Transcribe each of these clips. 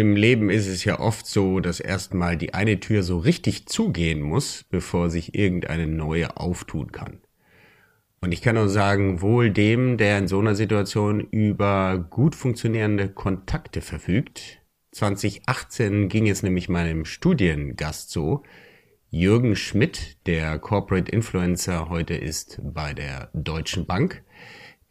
Im Leben ist es ja oft so, dass erstmal die eine Tür so richtig zugehen muss, bevor sich irgendeine neue auftun kann. Und ich kann nur sagen, wohl dem, der in so einer Situation über gut funktionierende Kontakte verfügt. 2018 ging es nämlich meinem Studiengast so. Jürgen Schmidt, der Corporate Influencer heute ist bei der Deutschen Bank,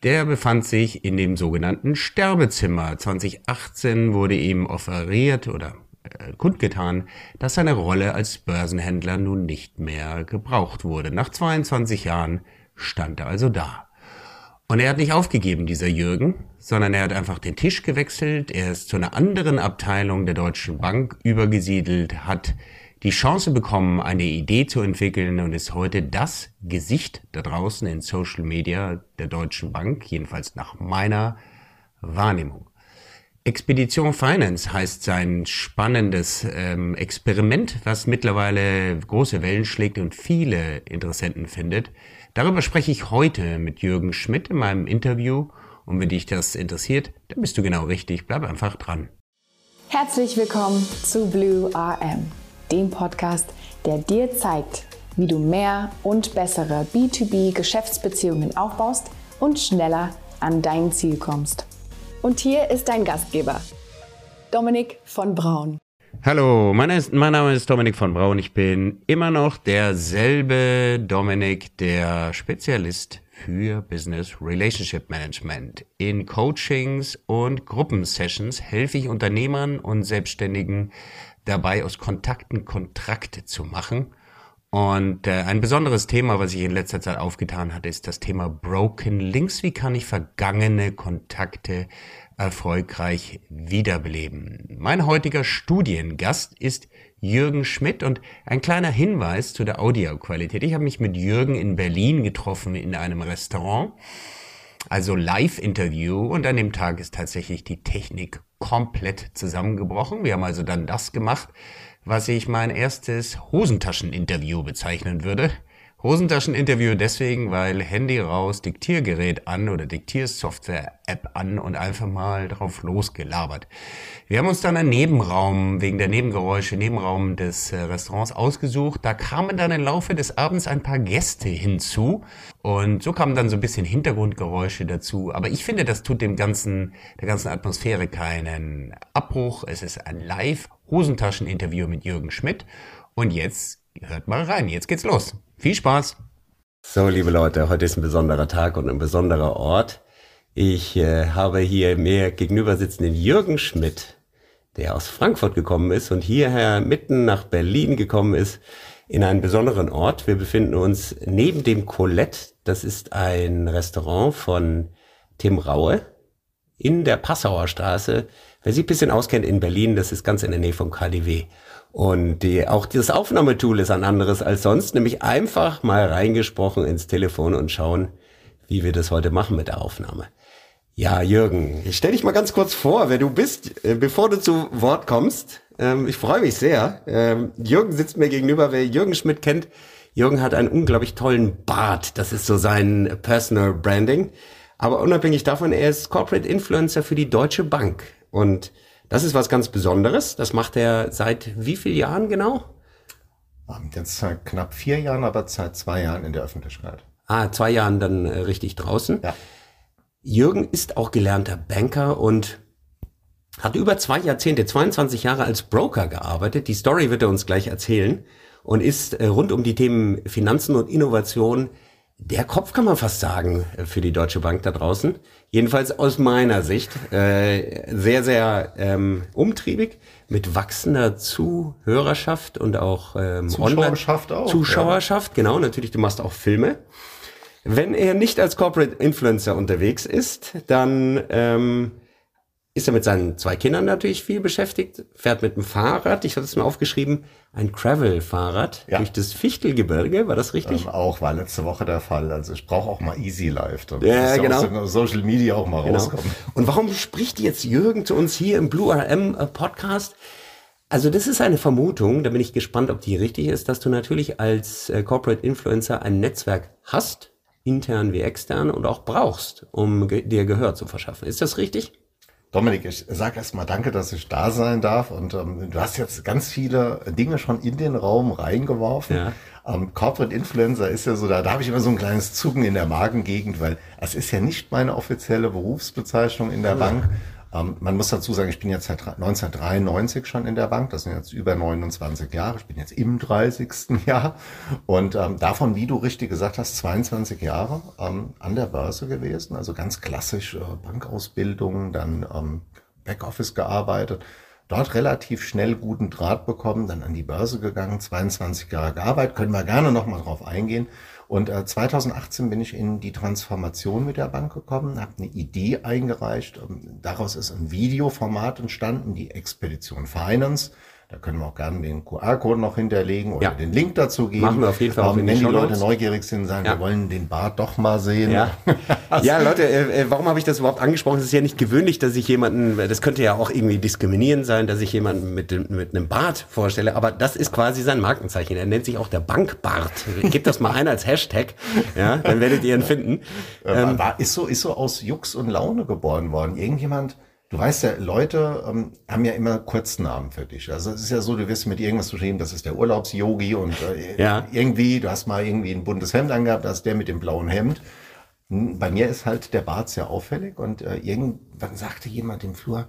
der befand sich in dem sogenannten Sterbezimmer. 2018 wurde ihm offeriert oder äh, kundgetan, dass seine Rolle als Börsenhändler nun nicht mehr gebraucht wurde. Nach 22 Jahren stand er also da. Und er hat nicht aufgegeben, dieser Jürgen, sondern er hat einfach den Tisch gewechselt, er ist zu einer anderen Abteilung der Deutschen Bank übergesiedelt, hat die Chance bekommen, eine Idee zu entwickeln und ist heute das Gesicht da draußen in Social Media der Deutschen Bank, jedenfalls nach meiner Wahrnehmung. Expedition Finance heißt sein spannendes ähm, Experiment, was mittlerweile große Wellen schlägt und viele Interessenten findet. Darüber spreche ich heute mit Jürgen Schmidt in meinem Interview und wenn dich das interessiert, dann bist du genau richtig. Bleib einfach dran. Herzlich willkommen zu Blue RM dem Podcast, der dir zeigt, wie du mehr und bessere B2B-Geschäftsbeziehungen aufbaust und schneller an dein Ziel kommst. Und hier ist dein Gastgeber, Dominik von Braun. Hallo, mein, ist, mein, Name ist Dominik von Braun. Ich bin immer noch derselbe Dominik, der Spezialist für Business Relationship Management. In Coachings und Gruppensessions helfe ich Unternehmern und Selbstständigen dabei, aus Kontakten Kontrakte zu machen. Und äh, ein besonderes Thema, was sich in letzter Zeit aufgetan hat, ist das Thema Broken Links. Wie kann ich vergangene Kontakte erfolgreich wiederbeleben? Mein heutiger Studiengast ist Jürgen Schmidt und ein kleiner Hinweis zu der Audioqualität. Ich habe mich mit Jürgen in Berlin getroffen in einem Restaurant, also Live-Interview und an dem Tag ist tatsächlich die Technik komplett zusammengebrochen. Wir haben also dann das gemacht, was ich mein erstes Hosentascheninterview bezeichnen würde. Hosentascheninterview deswegen, weil Handy raus, Diktiergerät an oder Diktiersoftware-App an und einfach mal drauf losgelabert. Wir haben uns dann einen Nebenraum wegen der Nebengeräusche, Nebenraum des äh, Restaurants ausgesucht. Da kamen dann im Laufe des Abends ein paar Gäste hinzu und so kamen dann so ein bisschen Hintergrundgeräusche dazu. Aber ich finde, das tut dem ganzen, der ganzen Atmosphäre keinen Abbruch. Es ist ein Live-Hosentascheninterview mit Jürgen Schmidt und jetzt hört mal rein. Jetzt geht's los. Viel Spaß! So, liebe Leute, heute ist ein besonderer Tag und ein besonderer Ort. Ich äh, habe hier mir gegenüber sitzenden Jürgen Schmidt, der aus Frankfurt gekommen ist und hierher mitten nach Berlin gekommen ist, in einen besonderen Ort. Wir befinden uns neben dem Colette. Das ist ein Restaurant von Tim Raue in der Passauer Straße. Wer sich ein bisschen auskennt in Berlin, das ist ganz in der Nähe vom KDW. Und die, auch das Aufnahmetool ist ein anderes als sonst, nämlich einfach mal reingesprochen ins Telefon und schauen, wie wir das heute machen mit der Aufnahme. Ja, Jürgen, ich stell dich mal ganz kurz vor, wer du bist, äh, bevor du zu Wort kommst. Ähm, ich freue mich sehr. Ähm, Jürgen sitzt mir gegenüber. Wer Jürgen Schmidt kennt, Jürgen hat einen unglaublich tollen Bart. Das ist so sein Personal Branding. Aber unabhängig davon, er ist Corporate Influencer für die Deutsche Bank. Und das ist was ganz Besonderes. Das macht er seit wie vielen Jahren genau? Ähm, jetzt seit knapp vier Jahren, aber seit zwei Jahren in der Öffentlichkeit. Ah, zwei Jahren dann äh, richtig draußen. Ja. Jürgen ist auch gelernter Banker und hat über zwei Jahrzehnte, 22 Jahre als Broker gearbeitet. Die Story wird er uns gleich erzählen und ist äh, rund um die Themen Finanzen und Innovation der Kopf kann man fast sagen äh, für die Deutsche Bank da draußen. Jedenfalls aus meiner Sicht äh, sehr, sehr ähm, umtriebig mit wachsender Zuhörerschaft und auch ähm, Zuschauerschaft Online auch. Zuschauerschaft, ja. genau. Natürlich, du machst auch Filme. Wenn er nicht als Corporate Influencer unterwegs ist, dann ähm, ist er mit seinen zwei Kindern natürlich viel beschäftigt, fährt mit dem Fahrrad, ich hatte es mir aufgeschrieben, ein Gravel-Fahrrad ja. durch das Fichtelgebirge, war das richtig? Ähm, auch, war letzte Woche der Fall. Also ich brauche auch mal Easy Life. Da ja, genau. Aus Social Media auch mal genau. rauskommen. Und warum spricht jetzt Jürgen zu uns hier im Blue RM äh, Podcast? Also das ist eine Vermutung, da bin ich gespannt, ob die richtig ist, dass du natürlich als äh, Corporate Influencer ein Netzwerk hast, intern wie extern, und auch brauchst, um dir Gehör zu verschaffen. Ist das richtig? Dominik, ich sage erstmal danke, dass ich da sein darf. Und ähm, du hast jetzt ganz viele Dinge schon in den Raum reingeworfen. Ja. Ähm, Corporate Influencer ist ja so, da, da habe ich immer so ein kleines Zucken in der Magengegend, weil es ist ja nicht meine offizielle Berufsbezeichnung in der ja. Bank. Ähm, man muss dazu sagen, ich bin jetzt seit 1993 schon in der Bank. Das sind jetzt über 29 Jahre. Ich bin jetzt im 30. Jahr. Und ähm, davon, wie du richtig gesagt hast, 22 Jahre ähm, an der Börse gewesen. Also ganz klassisch äh, Bankausbildung, dann ähm, Backoffice gearbeitet. Dort relativ schnell guten Draht bekommen, dann an die Börse gegangen, 22 Jahre gearbeitet. Können wir gerne nochmal drauf eingehen. Und äh, 2018 bin ich in die Transformation mit der Bank gekommen, habe eine Idee eingereicht. Ähm, daraus ist ein Videoformat entstanden, die Expedition Finance. Da können wir auch gerne den QR-Code noch hinterlegen oder ja. den Link dazu geben. Machen wir auf jeden Fall auch ähm, Wenn die Leute neugierig sind, sagen, ja. wir wollen den Bart doch mal sehen. Ja, ja Leute, äh, äh, warum habe ich das überhaupt angesprochen? Es ist ja nicht gewöhnlich, dass ich jemanden, das könnte ja auch irgendwie diskriminierend sein, dass ich jemanden mit, mit einem Bart vorstelle, aber das ist quasi sein Markenzeichen. Er nennt sich auch der Bankbart. Gebt das mal ein als Hashtag, ja, dann werdet ihr ihn finden. Ähm, war, ist so, ist so aus Jux und Laune geboren worden. Irgendjemand Du weißt ja, Leute ähm, haben ja immer Kurznamen für dich. Also es ist ja so, du wirst mit irgendwas beschrieben, das ist der Urlaubsyogi und äh, ja. irgendwie, du hast mal irgendwie ein buntes Hemd angehabt, das ist der mit dem blauen Hemd. Hm, bei mir ist halt der Bart sehr auffällig und äh, irgendwann sagte jemand im Flur,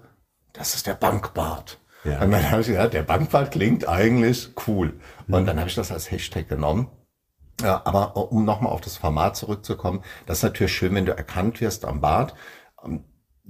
das ist der Bankbart. Ja. Und dann habe ich gesagt, der Bankbart klingt eigentlich cool. Und dann habe ich das als Hashtag genommen. Ja, aber um nochmal auf das Format zurückzukommen, das ist natürlich schön, wenn du erkannt wirst am Bart.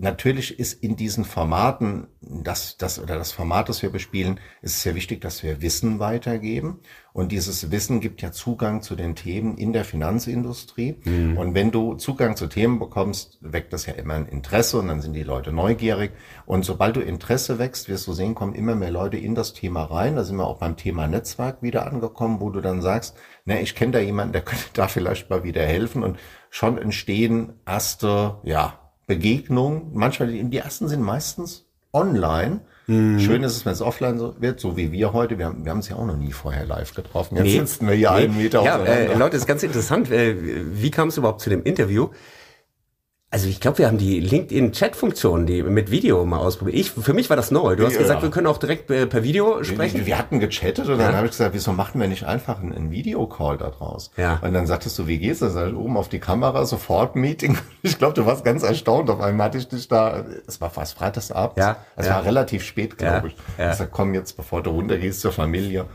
Natürlich ist in diesen Formaten, das, das oder das Format, das wir bespielen, ist es sehr wichtig, dass wir Wissen weitergeben. Und dieses Wissen gibt ja Zugang zu den Themen in der Finanzindustrie. Mhm. Und wenn du Zugang zu Themen bekommst, weckt das ja immer ein Interesse und dann sind die Leute neugierig. Und sobald du Interesse wächst, wirst du sehen, kommen immer mehr Leute in das Thema rein. Da sind wir auch beim Thema Netzwerk wieder angekommen, wo du dann sagst, na, ich kenne da jemanden, der könnte da vielleicht mal wieder helfen. Und schon entstehen erste, ja, Begegnung. Manchmal, die ersten sind meistens online. Mhm. Schön ist es, wenn es offline so wird, so wie wir heute. Wir haben, wir haben uns ja auch noch nie vorher live getroffen. Jetzt nee. sitzen wir hier nee. einen Meter ja, äh, Leute, ist ganz interessant. Äh, wie kam es überhaupt zu dem Interview? Also ich glaube, wir haben die LinkedIn-Chat-Funktion, die mit Video mal ausprobiert. Ich, für mich war das neu. Du hast ja. gesagt, wir können auch direkt äh, per Video sprechen. Wir, wir hatten gechattet und ja. dann habe ich gesagt, wieso machen wir nicht einfach einen, einen Videocall da draus? Ja. Und dann sagtest du, wie geht's? Dann ich, oben auf die Kamera, sofort Meeting. Ich glaube, du warst ganz erstaunt. Auf einmal hatte ich dich da, es war fast freitagsabend. Ja. Es ja. war relativ spät, glaube ich. Ja. Ich sag, komm jetzt, bevor du runtergehst zur Familie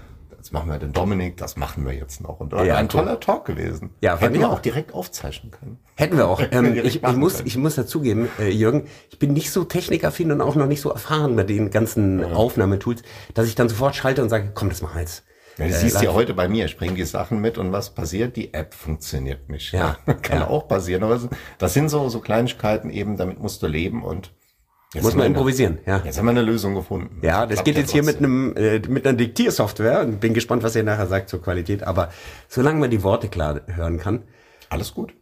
jetzt machen wir den Dominik, das machen wir jetzt noch. Und ja, ein toller Talk gewesen. Ja, hätten wir auch direkt aufzeichnen können. Hätten wir auch. Ähm, ich, ich, muss, ich muss dazugeben, äh, Jürgen, ich bin nicht so technikaffin und auch noch nicht so erfahren mit den ganzen ja. Aufnahmetools, dass ich dann sofort schalte und sage, komm, das mach jetzt. Ja, du äh, siehst ja heute bei mir, ich bringe die Sachen mit und was passiert? Die App funktioniert nicht. Ja, kann ja. auch passieren. Aber das sind so, so Kleinigkeiten eben, damit musst du leben und Jetzt Muss man improvisieren, ja. Jetzt haben wir eine Lösung gefunden. Ja, das, geht jetzt hier mit einem äh, mit einer Diktiersoftware und bin gespannt, was ihr nachher sagt zur Qualität. Aber solange man die Worte klar hören kann, alles gut.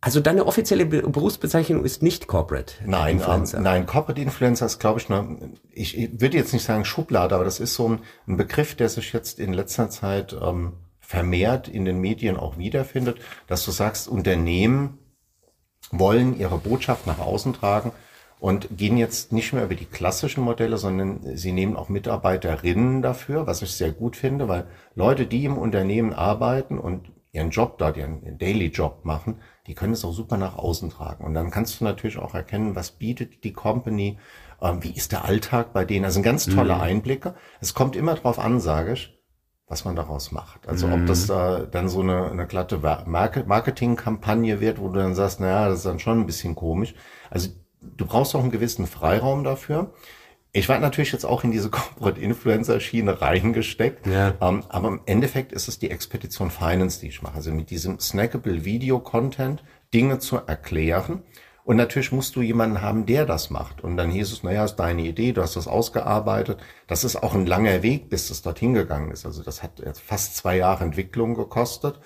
Also deine offizielle Berufsbezeichnung ist nicht Corporate nein, Influencer. Ähm, nein, Corporate Influencer ist, glaube ich, nur, ich, ich würde jetzt nicht sagen Schublade, aber das ist so ein, ein Begriff, der sich jetzt in letzter Zeit ähm, vermehrt in den Medien auch wiederfindet, dass du sagst, Unternehmen wollen ihre Botschaft nach außen tragen und gehen jetzt nicht mehr über die klassischen Modelle, sondern sie nehmen auch Mitarbeiterinnen dafür, was ich sehr gut finde, weil Leute, die im Unternehmen arbeiten und ihren Job dort, ihren Daily Job machen, die können es auch super nach außen tragen. Und dann kannst du natürlich auch erkennen, was bietet die Company, äh, wie ist der Alltag bei denen. Also sind ganz tolle mhm. Einblicke. Es kommt immer drauf an, sage ich, was man daraus macht. Also mhm. ob das da dann so eine, eine glatte Marketingkampagne wird, wo du dann sagst, naja, das ist dann schon ein bisschen komisch. Also du brauchst auch einen gewissen Freiraum dafür. Ich war natürlich jetzt auch in diese Corporate Influencer Schiene reingesteckt, ja. ähm, aber im Endeffekt ist es die Expedition Finance, die ich mache. Also mit diesem snackable Video Content Dinge zu erklären. Und natürlich musst du jemanden haben, der das macht. Und dann hieß es, naja, ist deine Idee, du hast das ausgearbeitet. Das ist auch ein langer Weg, bis es dorthin gegangen ist. Also das hat jetzt fast zwei Jahre Entwicklung gekostet.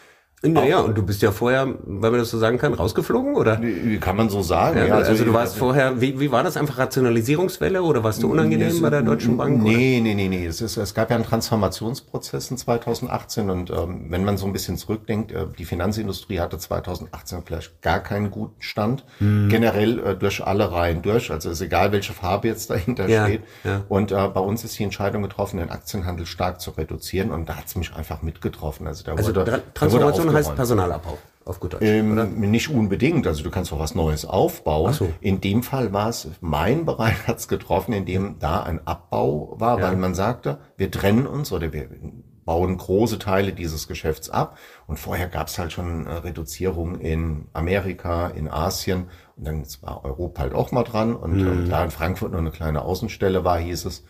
Naja, und du bist ja vorher, wenn man das so sagen kann, rausgeflogen, oder? Kann man so sagen. Ja, ja also, also, du warst vorher, wie, wie war das? Einfach Rationalisierungswelle oder warst du unangenehm nee, bei der Deutschen Bank? Nee, nee, nee, nee. Es, ist, es gab ja einen Transformationsprozess in 2018 und ähm, wenn man so ein bisschen zurückdenkt, äh, die Finanzindustrie hatte 2018 vielleicht gar keinen guten Stand. Hm. Generell äh, durch alle Reihen durch. Also ist egal, welche Farbe jetzt dahinter ja, steht. Ja. Und äh, bei uns ist die Entscheidung getroffen, den Aktienhandel stark zu reduzieren und da hat es mich einfach mitgetroffen. Also da also wurde, Transformation Transformation heißt Personalabbau auf gut Deutsch, ähm? Nicht unbedingt. Also du kannst auch was Neues aufbauen. So. In dem Fall war es, mein Bereich hat es getroffen, in dem da ein Abbau war, ja. weil man sagte, wir trennen uns oder wir bauen große Teile dieses Geschäfts ab. Und vorher gab es halt schon Reduzierung in Amerika, in Asien. Und dann war Europa halt auch mal dran. Und mhm. da in Frankfurt nur eine kleine Außenstelle war, hieß es,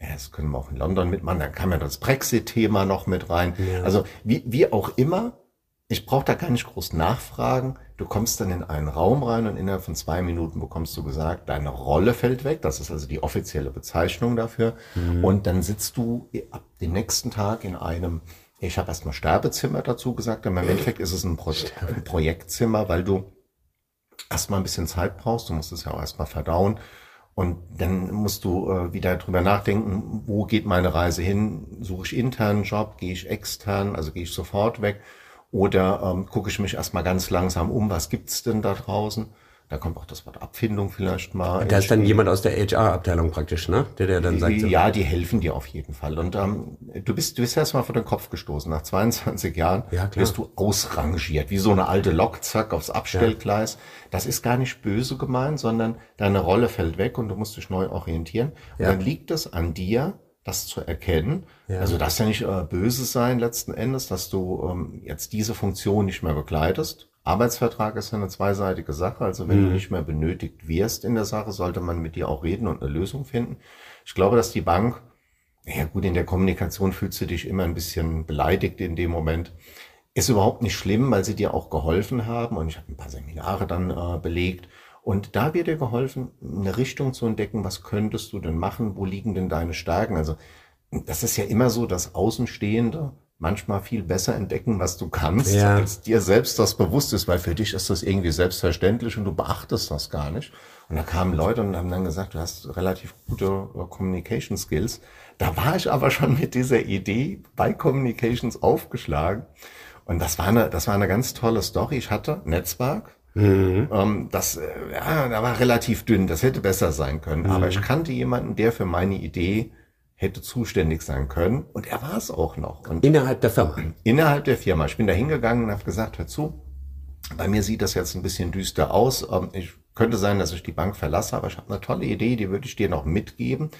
ja, das können wir auch in London mitmachen. Dann kam ja das Brexit-Thema noch mit rein. Ja. Also wie, wie auch immer, ich brauche da gar nicht groß nachfragen. Du kommst dann in einen Raum rein und innerhalb von zwei Minuten bekommst du gesagt, deine Rolle fällt weg. Das ist also die offizielle Bezeichnung dafür. Mhm. Und dann sitzt du ab dem nächsten Tag in einem, ich habe erstmal Sterbezimmer dazu gesagt, aber im Endeffekt ist es ein, Pro ein Projektzimmer, weil du erstmal ein bisschen Zeit brauchst. Du musst es ja auch erstmal verdauen. Und dann musst du äh, wieder drüber nachdenken, wo geht meine Reise hin? Suche ich internen Job? Gehe ich extern? Also gehe ich sofort weg? Oder ähm, gucke ich mich erstmal ganz langsam um, was gibt's denn da draußen? Da kommt auch das Wort Abfindung vielleicht mal. Da ist dann jemand aus der HR-Abteilung praktisch, ne? Der, der dann sagt. Ja, die helfen dir auf jeden Fall. Und ähm, du bist, du bist erstmal vor den Kopf gestoßen. Nach 22 Jahren ja, wirst du ausrangiert, wie so eine alte Lok, zack, aufs Abstellgleis. Ja. Das ist gar nicht böse gemeint, sondern deine Rolle fällt weg und du musst dich neu orientieren. Und ja. dann liegt es an dir, das zu erkennen. Ja. Also das ja nicht äh, böse sein letzten Endes, dass du ähm, jetzt diese Funktion nicht mehr begleitest. Arbeitsvertrag ist ja eine zweiseitige Sache. Also wenn mhm. du nicht mehr benötigt wirst in der Sache, sollte man mit dir auch reden und eine Lösung finden. Ich glaube, dass die Bank, ja gut, in der Kommunikation fühlst du dich immer ein bisschen beleidigt in dem Moment. Ist überhaupt nicht schlimm, weil sie dir auch geholfen haben. Und ich habe ein paar Seminare dann äh, belegt. Und da wird dir geholfen, eine Richtung zu entdecken, was könntest du denn machen, wo liegen denn deine Stärken? Also das ist ja immer so, dass Außenstehende manchmal viel besser entdecken, was du kannst, ja. als dir selbst das bewusst ist, weil für dich ist das irgendwie selbstverständlich und du beachtest das gar nicht. Und da kamen Leute und haben dann gesagt, du hast relativ gute äh, Communication Skills. Da war ich aber schon mit dieser Idee bei Communications aufgeschlagen. Und das war eine, das war eine ganz tolle Story. Ich hatte Netzwerk, Mhm. Ähm, das, äh, ja, da war relativ dünn. Das hätte besser sein können. Mhm. Aber ich kannte jemanden, der für meine Idee hätte zuständig sein können. Und er war es auch noch. Und innerhalb der Firma? Innerhalb der Firma. Ich bin da hingegangen und habe gesagt, hör zu, bei mir sieht das jetzt ein bisschen düster aus. Ähm, ich könnte sein, dass ich die Bank verlasse, aber ich habe eine tolle Idee, die würde ich dir noch mitgeben.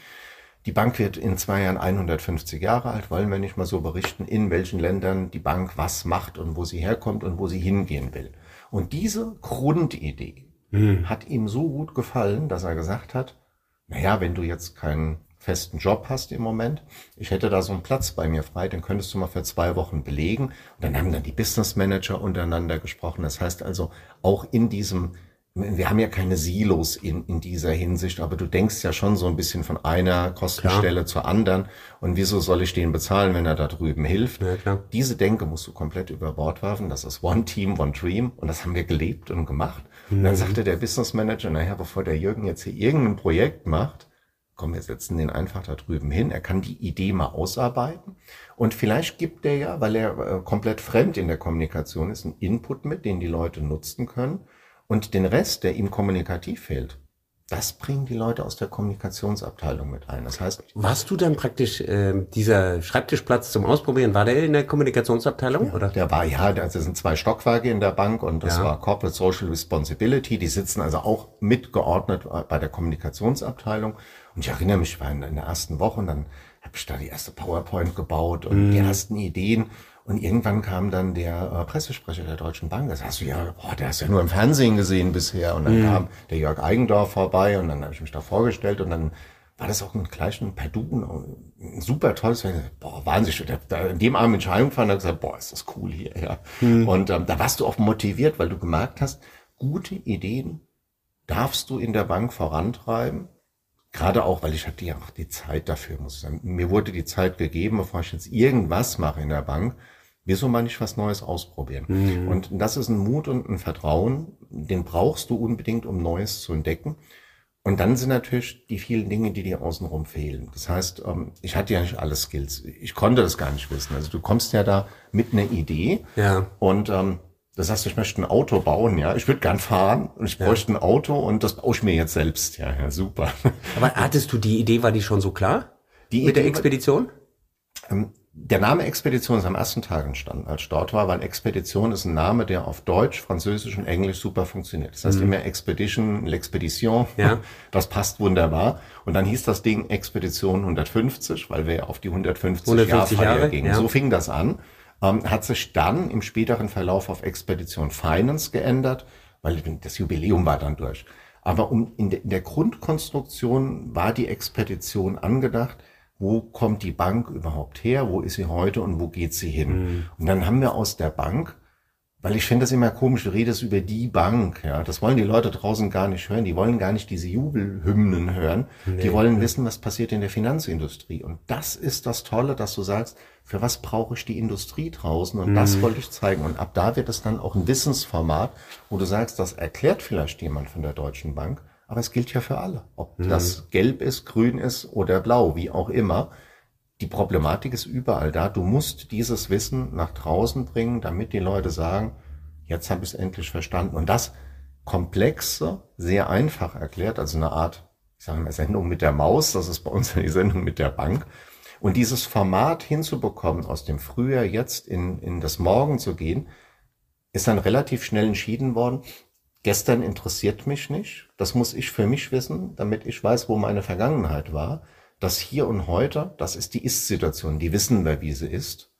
Die Bank wird in zwei Jahren 150 Jahre alt, wollen wir nicht mal so berichten, in welchen Ländern die Bank was macht und wo sie herkommt und wo sie hingehen will. Und diese Grundidee mhm. hat ihm so gut gefallen, dass er gesagt hat, naja, wenn du jetzt keinen festen Job hast im Moment, ich hätte da so einen Platz bei mir frei, den könntest du mal für zwei Wochen belegen. Und dann haben dann die Business Manager untereinander gesprochen. Das heißt also, auch in diesem wir haben ja keine Silos in, in dieser Hinsicht, aber du denkst ja schon so ein bisschen von einer Kostenstelle klar. zur anderen. Und wieso soll ich den bezahlen, wenn er da drüben hilft? Ja, Diese Denke musst du komplett über Bord werfen. Das ist One Team, One Dream. Und das haben wir gelebt und gemacht. Mhm. Und dann mhm. sagte der Business Manager, naja, bevor der Jürgen jetzt hier irgendein Projekt macht, komm, wir setzen den einfach da drüben hin. Er kann die Idee mal ausarbeiten. Und vielleicht gibt er ja, weil er äh, komplett fremd in der Kommunikation ist, einen Input mit, den die Leute nutzen können. Und den Rest, der ihm kommunikativ fehlt, das bringen die Leute aus der Kommunikationsabteilung mit ein. Das heißt, warst du dann praktisch äh, dieser Schreibtischplatz zum Ausprobieren? War der in der Kommunikationsabteilung oder? Der war ja, also sind zwei Stockwerke in der Bank und das ja. war Corporate Social Responsibility. Die sitzen also auch mitgeordnet bei der Kommunikationsabteilung. Und ich erinnere mich, ich war in, der ersten Woche und dann habe ich da die erste PowerPoint gebaut und mm. die ersten Ideen. Und irgendwann kam dann der äh, Pressesprecher der Deutschen Bank. Das hast du ja, boah, der hast ja nur im Fernsehen gesehen bisher. Und dann mhm. kam der Jörg Eigendorf vorbei und dann habe ich mich da vorgestellt und dann war das auch ein gleich ein Perdu, ein super tolles, boah, wahnsinnig. Der, der, in dem Abend Entscheidung gefahren und gesagt, boah, ist das cool hier, ja. Mhm. Und ähm, da warst du auch motiviert, weil du gemerkt hast, gute Ideen darfst du in der Bank vorantreiben. Gerade auch, weil ich hatte ja auch die Zeit dafür, muss ich sagen. Mir wurde die Zeit gegeben, bevor ich jetzt irgendwas mache in der Bank, Wieso mal nicht was Neues ausprobieren? Mhm. Und das ist ein Mut und ein Vertrauen, den brauchst du unbedingt, um Neues zu entdecken. Und dann sind natürlich die vielen Dinge, die dir außenrum fehlen. Das heißt, ähm, ich hatte ja nicht alle Skills. Ich konnte das gar nicht wissen. Also du kommst ja da mit einer Idee ja. und ähm, das heißt, ich möchte ein Auto bauen, ja. Ich würde gern fahren und ich bräuchte ja. ein Auto und das baue ich mir jetzt selbst. Ja, ja, super. Aber hattest du die Idee, war die schon so klar? Die Mit Idee der Expedition? Ähm, der Name Expedition ist am ersten Tag entstanden, als ich dort war, weil Expedition ist ein Name, der auf Deutsch, Französisch und Englisch super funktioniert. Das heißt mhm. immer Expedition, L'Expedition, ja. das passt wunderbar. Und dann hieß das Ding Expedition 150, weil wir auf die 150, 150 Jahre, Jahre gingen. Ja. So fing das an. Ähm, hat sich dann im späteren Verlauf auf Expedition Finance geändert, weil das Jubiläum war dann durch. Aber um, in, de, in der Grundkonstruktion war die Expedition angedacht, wo kommt die Bank überhaupt her, wo ist sie heute und wo geht sie hin. Mhm. Und dann haben wir aus der Bank, weil ich finde das immer komisch, du redest über die Bank, ja, das wollen die Leute draußen gar nicht hören, die wollen gar nicht diese Jubelhymnen hören, nee, die wollen wissen, was passiert in der Finanzindustrie. Und das ist das Tolle, dass du sagst, für was brauche ich die Industrie draußen? Und mhm. das wollte ich zeigen. Und ab da wird es dann auch ein Wissensformat, wo du sagst, das erklärt vielleicht jemand von der Deutschen Bank, aber es gilt ja für alle. Ob mhm. das gelb ist, grün ist oder blau, wie auch immer. Die Problematik ist überall da. Du musst dieses Wissen nach draußen bringen, damit die Leute sagen, jetzt habe ich es endlich verstanden. Und das komplexe, sehr einfach erklärt, also eine Art, ich sage mal, Sendung mit der Maus, das ist bei uns die Sendung mit der Bank. Und dieses Format hinzubekommen, aus dem Frühjahr jetzt in, in das Morgen zu gehen, ist dann relativ schnell entschieden worden, Gestern interessiert mich nicht. Das muss ich für mich wissen, damit ich weiß, wo meine Vergangenheit war. Das hier und heute, das ist die Ist-Situation. Die wissen wir, wie sie ist.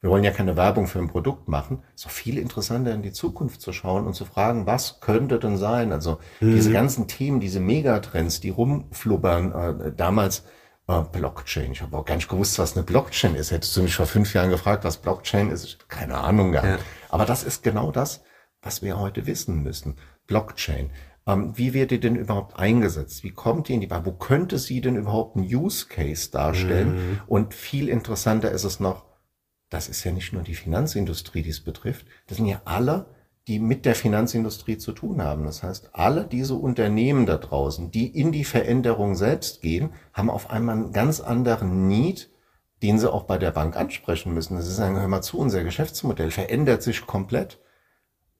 Wir wollen ja keine Werbung für ein Produkt machen. Es ist auch viel interessanter, in die Zukunft zu schauen und zu fragen, was könnte denn sein? Also mhm. diese ganzen Themen, diese Megatrends, die rumflubbern, äh, damals äh, Blockchain. Ich habe auch gar nicht gewusst, was eine Blockchain ist. Hättest du mich vor fünf Jahren gefragt, was Blockchain ist, keine Ahnung gehabt. Ja. Aber das ist genau das, was wir heute wissen müssen. Blockchain. Ähm, wie wird die denn überhaupt eingesetzt? Wie kommt die in die Bahn? Wo könnte sie denn überhaupt einen Use Case darstellen? Mhm. Und viel interessanter ist es noch, das ist ja nicht nur die Finanzindustrie, die es betrifft. Das sind ja alle, die mit der Finanzindustrie zu tun haben. Das heißt, alle diese Unternehmen da draußen, die in die Veränderung selbst gehen, haben auf einmal einen ganz anderen Need, den sie auch bei der Bank ansprechen müssen. Das ist ein, hör mal zu, unser Geschäftsmodell verändert sich komplett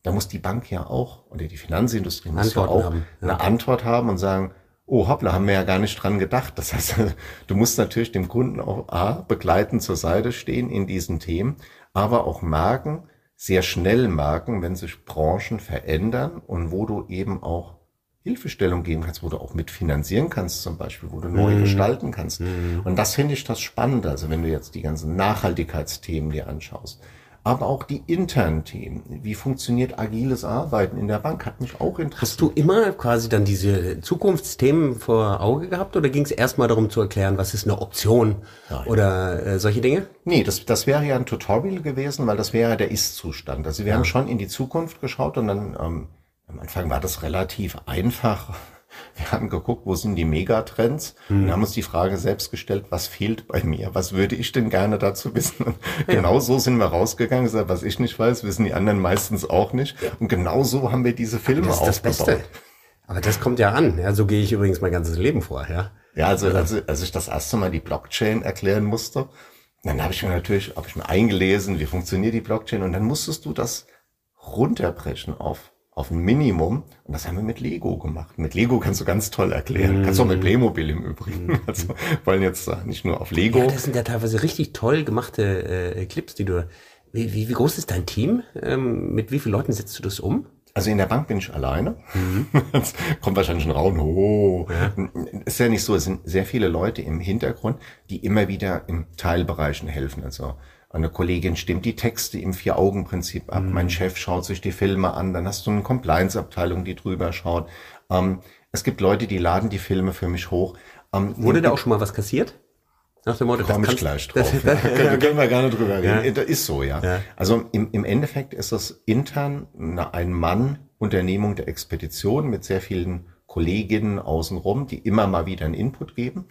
da muss die Bank ja auch oder die Finanzindustrie muss Antworten ja auch haben. eine Antwort haben und sagen, oh hoppla, haben wir ja gar nicht dran gedacht. Das heißt, du musst natürlich dem Kunden auch A, begleitend zur Seite stehen in diesen Themen, aber auch merken, sehr schnell merken, wenn sich Branchen verändern und wo du eben auch Hilfestellung geben kannst, wo du auch mitfinanzieren kannst zum Beispiel, wo du neu mhm. gestalten kannst. Mhm. Und das finde ich das Spannende. Also wenn du jetzt die ganzen Nachhaltigkeitsthemen dir anschaust, aber auch die internen Themen. Wie funktioniert agiles Arbeiten in der Bank? Hat mich auch interessiert. Hast du immer quasi dann diese Zukunftsthemen vor Auge gehabt oder ging es erstmal darum zu erklären, was ist eine Option Nein. oder äh, solche Dinge? Nee, das, das wäre ja ein Tutorial gewesen, weil das wäre der Ist-Zustand. Also wir ja. haben schon in die Zukunft geschaut und dann ähm, am Anfang war das relativ einfach wir haben geguckt, wo sind die Megatrends mhm. und haben uns die Frage selbst gestellt, was fehlt bei mir? Was würde ich denn gerne dazu wissen? Und ja. genau so sind wir rausgegangen. Gesagt, was ich nicht weiß, wissen die anderen meistens auch nicht. Ja. Und genau so haben wir diese Filme das ist aufgebaut. Das Beste. Aber das kommt ja an. Ja, so gehe ich übrigens mein ganzes Leben vor. Ja, ja also, also als ich das erste Mal die Blockchain erklären musste, dann habe ich mir natürlich, habe ich mir eingelesen, wie funktioniert die Blockchain und dann musstest du das runterbrechen auf auf ein Minimum. Und das haben wir mit Lego gemacht. Mit Lego kannst du ganz toll erklären. Mm. Kannst du auch mit Playmobil im Übrigen. Mm. Also wollen jetzt nicht nur auf Lego. Ja, das sind ja teilweise richtig toll gemachte äh, Clips, die du. Wie, wie, wie groß ist dein Team? Ähm, mit wie vielen Leuten setzt du das um? Also in der Bank bin ich alleine. Mhm. kommt wahrscheinlich ein Raum. Oh. Ja. Ist ja nicht so. Es sind sehr viele Leute im Hintergrund, die immer wieder in Teilbereichen helfen. Also eine Kollegin stimmt die Texte im Vier-Augen-Prinzip ab. Mhm. Mein Chef schaut sich die Filme an. Dann hast du eine Compliance-Abteilung, die drüber schaut. Ähm, es gibt Leute, die laden die Filme für mich hoch. Ähm, Wurde da auch schon mal was kassiert? Nach dem Motto, Komm ich gleich drauf. ja. können, können wir gerne drüber reden. Ja. Das ist so, ja. ja. Also im, im Endeffekt ist das intern eine Ein-Mann-Unternehmung der Expedition mit sehr vielen Kolleginnen außenrum, die immer mal wieder einen Input geben.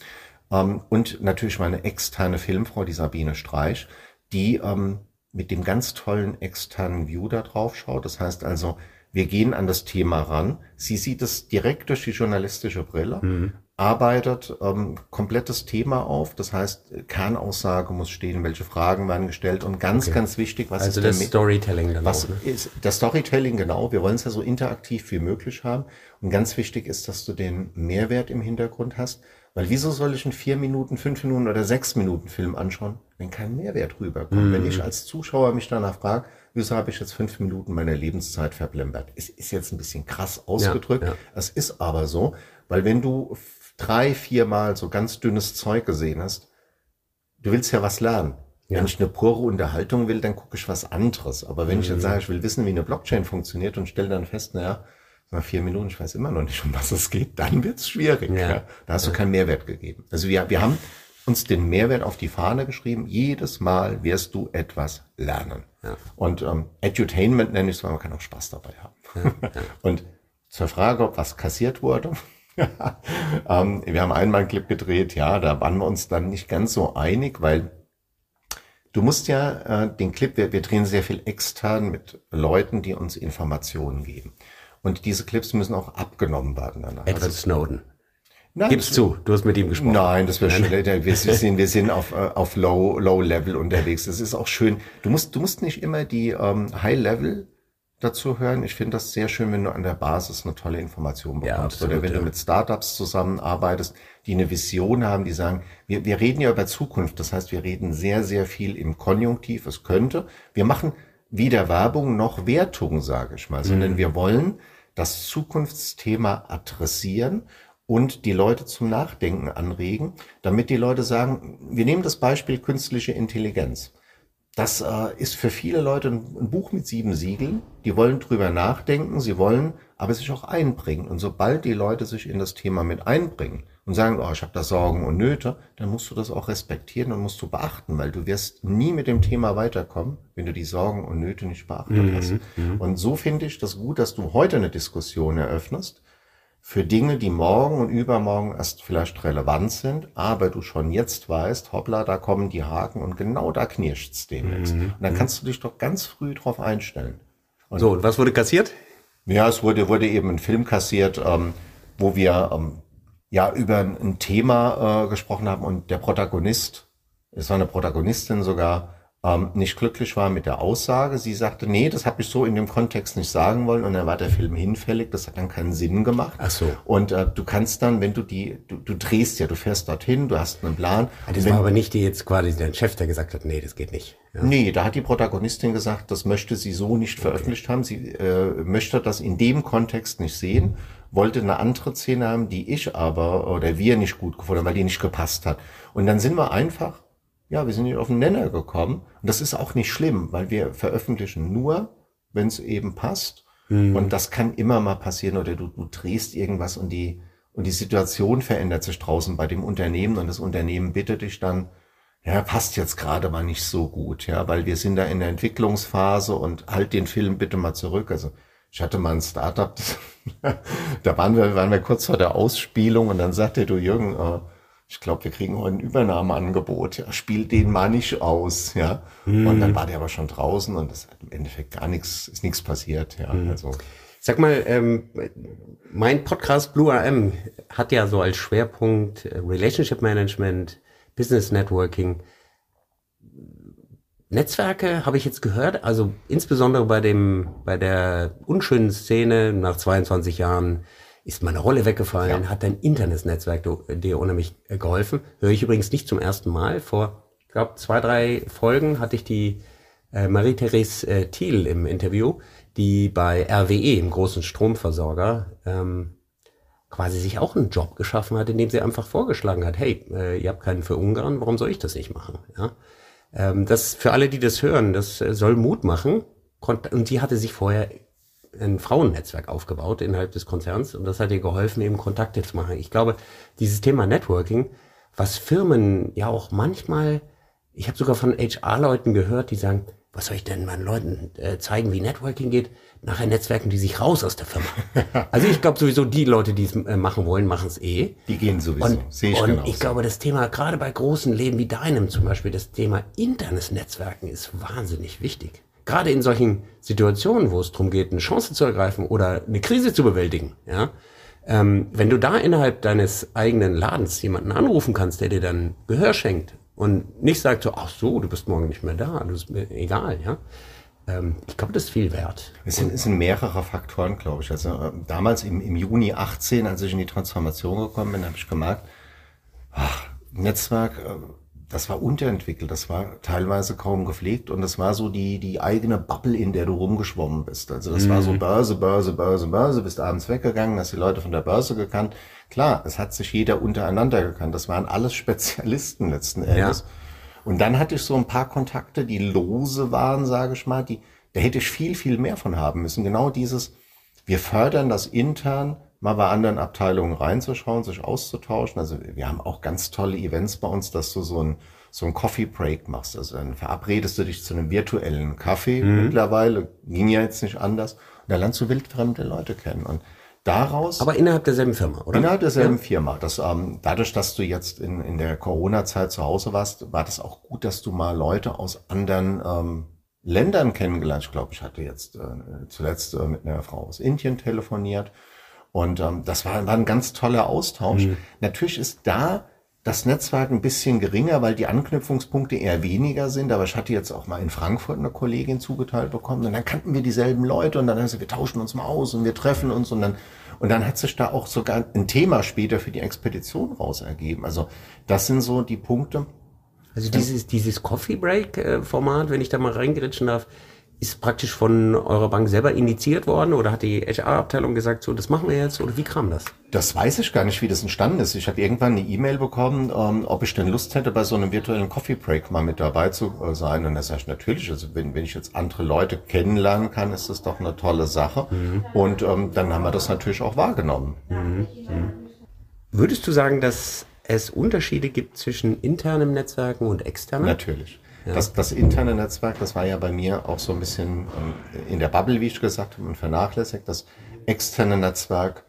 Ähm, und natürlich meine externe Filmfrau, die Sabine Streich, die ähm, mit dem ganz tollen externen View da drauf schaut. Das heißt also, wir gehen an das Thema ran. Sie sieht es direkt durch die journalistische Brille, mhm. arbeitet ähm, komplettes Thema auf. Das heißt, Kernaussage muss stehen, welche Fragen werden gestellt und ganz, okay. ganz wichtig, was also ist das Storytelling dann Was auch, ne? ist das Storytelling genau? Wir wollen es ja so interaktiv wie möglich haben. Und ganz wichtig ist, dass du den Mehrwert im Hintergrund hast. Weil wieso soll ich einen vier Minuten, fünf Minuten oder sechs Minuten Film anschauen, wenn kein Mehrwert rüberkommt? Mhm. Wenn ich als Zuschauer mich danach frage, wieso habe ich jetzt fünf Minuten meiner Lebenszeit verblempert? Es ist jetzt ein bisschen krass ausgedrückt. Ja, ja. Es ist aber so, weil wenn du drei, viermal so ganz dünnes Zeug gesehen hast, du willst ja was lernen. Ja. Wenn ich eine pure Unterhaltung will, dann gucke ich was anderes. Aber wenn mhm. ich jetzt mhm. sage, ich will wissen, wie eine Blockchain funktioniert und stelle dann fest, naja, nach vier Minuten, ich weiß immer noch nicht, um was es geht, dann wird's schwierig. Ja. ja. Da hast du keinen Mehrwert gegeben. Also wir, wir haben uns den Mehrwert auf die Fahne geschrieben. Jedes Mal wirst du etwas lernen. Ja. Und ähm, Edutainment nenne ich es, weil man kann auch Spaß dabei haben. Ja, ja. Und zur Frage, ob was kassiert wurde. ähm, wir haben einmal einen Clip gedreht, ja, da waren wir uns dann nicht ganz so einig, weil du musst ja äh, den Clip, wir, wir drehen sehr viel extern mit Leuten, die uns Informationen geben. Und diese Clips müssen auch abgenommen werden. Danach. Edward also, Snowden. Nein, Gib's zu, du hast mit ihm gesprochen. Nein, das wäre schön. Wir, sind, wir sind auf, äh, auf Low, Low Level unterwegs. Das ist auch schön. Du musst, du musst nicht immer die ähm, High Level dazu hören. Ich finde das sehr schön, wenn du an der Basis eine tolle Information bekommst. Ja, absolut, Oder wenn ja. du mit Startups zusammenarbeitest, die eine Vision haben, die sagen, wir, wir reden ja über Zukunft. Das heißt, wir reden sehr, sehr viel im Konjunktiv. Es könnte. Wir machen weder Werbung noch Wertung, sage ich mal, sondern mhm. wir wollen das Zukunftsthema adressieren und die Leute zum Nachdenken anregen, damit die Leute sagen, wir nehmen das Beispiel künstliche Intelligenz. Das äh, ist für viele Leute ein, ein, Buch mit sieben Siegeln. Die wollen drüber nachdenken, sie wollen aber sich auch einbringen. Und sobald die Leute sich in das Thema mit einbringen und sagen, oh, ich habe da Sorgen und Nöte, dann musst du das auch respektieren und musst du beachten, weil du wirst nie mit dem Thema weiterkommen, wenn du die Sorgen und Nöte nicht beachtet mhm, hast. Mhm. Und so finde ich das gut, dass du heute eine Diskussion eröffnest, für Dinge, die morgen und übermorgen erst vielleicht relevant sind, aber du schon jetzt weißt, hoppla, da kommen die Haken und genau da knirscht's demnächst. Mhm. Und dann mhm. kannst du dich doch ganz früh drauf einstellen. Und so, und was wurde kassiert? Ja, es wurde, wurde eben ein Film kassiert, ähm, wo wir ähm, ja über ein Thema äh, gesprochen haben und der Protagonist, es war eine Protagonistin sogar, ähm, nicht glücklich war mit der Aussage. Sie sagte, nee, das habe ich so in dem Kontext nicht sagen wollen und dann war der Film hinfällig. Das hat dann keinen Sinn gemacht. Ach so. Und äh, du kannst dann, wenn du die, du, du drehst ja, du fährst dorthin, du hast einen Plan. Ja, das wenn, war aber nicht die jetzt quasi der Chef, der gesagt hat, nee, das geht nicht. Ja. Nee, da hat die Protagonistin gesagt, das möchte sie so nicht okay. veröffentlicht haben. Sie äh, möchte das in dem Kontext nicht sehen wollte eine andere Szene haben, die ich aber oder wir nicht gut gefunden haben, weil die nicht gepasst hat. Und dann sind wir einfach ja, wir sind nicht auf den Nenner gekommen. Und das ist auch nicht schlimm, weil wir veröffentlichen nur, wenn es eben passt. Mhm. Und das kann immer mal passieren oder du, du drehst irgendwas und die, und die Situation verändert sich draußen bei dem Unternehmen und das Unternehmen bittet dich dann, ja, passt jetzt gerade mal nicht so gut, ja, weil wir sind da in der Entwicklungsphase und halt den Film bitte mal zurück. Also ich hatte mal ein Startup, da waren wir, waren wir kurz vor der Ausspielung und dann sagte du Jürgen, äh, ich glaube, wir kriegen heute ein Übernahmeangebot, ja, spiel den mal nicht aus, ja. Mhm. Und dann war der aber schon draußen und das hat im Endeffekt gar nichts, ist nichts passiert, ja. Mhm. Also. Sag mal, ähm, mein Podcast Blue AM hat ja so als Schwerpunkt äh, Relationship Management, Business Networking. Netzwerke habe ich jetzt gehört, also insbesondere bei dem, bei der unschönen Szene nach 22 Jahren ist meine Rolle weggefallen, ja. hat dein Internetnetzwerk dir unheimlich geholfen. Höre ich übrigens nicht zum ersten Mal. Vor, ich glaube, zwei, drei Folgen hatte ich die äh, Marie-Therese äh, Thiel im Interview, die bei RWE, im großen Stromversorger, ähm, quasi sich auch einen Job geschaffen hat, indem sie einfach vorgeschlagen hat, hey, äh, ihr habt keinen für Ungarn, warum soll ich das nicht machen? Ja? Ähm, das für alle, die das hören, das äh, soll Mut machen. Und sie hatte sich vorher ein Frauennetzwerk aufgebaut innerhalb des Konzerns und das hat ihr geholfen, eben Kontakte zu machen. Ich glaube, dieses Thema Networking, was Firmen ja auch manchmal, ich habe sogar von HR-Leuten gehört, die sagen, was soll ich denn meinen Leuten äh, zeigen, wie Networking geht? Nachher netzwerken die sich raus aus der Firma. also ich glaube sowieso, die Leute, die es äh, machen wollen, machen es eh. Die gehen sowieso. Und, Sehe ich und ich glaube, das Thema, gerade bei großen Leben wie deinem zum Beispiel, das Thema internes Netzwerken ist wahnsinnig wichtig. Gerade in solchen Situationen, wo es darum geht, eine Chance zu ergreifen oder eine Krise zu bewältigen, ja, ähm, wenn du da innerhalb deines eigenen Ladens jemanden anrufen kannst, der dir dann Gehör schenkt und nicht sagt so, ach so, du bist morgen nicht mehr da, du bist mir egal, ja. Ähm, ich glaube, das ist viel wert. Es sind, es sind mehrere Faktoren, glaube ich. Also äh, damals im, im Juni 18, als ich in die Transformation gekommen bin, habe ich gemerkt, ach, Netzwerk, äh, das war unterentwickelt, das war teilweise kaum gepflegt und das war so die, die eigene Bubble, in der du rumgeschwommen bist. Also das mhm. war so mhm. Börse, Börse, Börse, Börse, bist abends weggegangen, hast die Leute von der Börse gekannt. Klar, es hat sich jeder untereinander gekannt. Das waren alles Spezialisten letzten Endes. Ja. Und dann hatte ich so ein paar Kontakte, die lose waren, sage ich mal, die, da hätte ich viel, viel mehr von haben müssen. Genau dieses, wir fördern das intern, mal bei anderen Abteilungen reinzuschauen, sich auszutauschen. Also wir haben auch ganz tolle Events bei uns, dass du so ein, so ein Coffee Break machst. Also dann verabredest du dich zu einem virtuellen Kaffee mhm. mittlerweile, ging ja jetzt nicht anders. Und da lernst du wildfremde Leute kennen. Und daraus. Aber innerhalb derselben Firma, oder? Innerhalb derselben ja. Firma. Das, ähm, dadurch, dass du jetzt in, in der Corona-Zeit zu Hause warst, war das auch gut, dass du mal Leute aus anderen ähm, Ländern kennengelernt. Ich glaube, ich hatte jetzt äh, zuletzt äh, mit einer Frau aus Indien telefoniert und ähm, das war, war ein ganz toller Austausch. Mhm. Natürlich ist da das Netzwerk ein bisschen geringer, weil die Anknüpfungspunkte eher weniger sind. Aber ich hatte jetzt auch mal in Frankfurt eine Kollegin zugeteilt bekommen und dann kannten wir dieselben Leute und dann haben sie, wir tauschen uns mal aus und wir treffen uns und dann, und dann hat sich da auch sogar ein Thema später für die Expedition raus ergeben. Also das sind so die Punkte. Also dieses, dieses Coffee Break äh, Format, wenn ich da mal reingeritschen darf, ist praktisch von eurer Bank selber initiiert worden oder hat die HR-Abteilung gesagt, so, das machen wir jetzt oder wie kam das? Das weiß ich gar nicht, wie das entstanden ist. Ich habe irgendwann eine E-Mail bekommen, ähm, ob ich denn Lust hätte, bei so einem virtuellen Coffee Break mal mit dabei zu äh, sein. Und da sage ich natürlich, also wenn, wenn ich jetzt andere Leute kennenlernen kann, ist das doch eine tolle Sache. Mhm. Und ähm, dann haben wir das natürlich auch wahrgenommen. Mhm. Mhm. Würdest du sagen, dass es Unterschiede gibt zwischen internen Netzwerken und externen? Natürlich. Ja. Das, das interne Netzwerk, das war ja bei mir auch so ein bisschen ähm, in der Bubble, wie ich gesagt habe, und vernachlässigt. Das externe Netzwerk,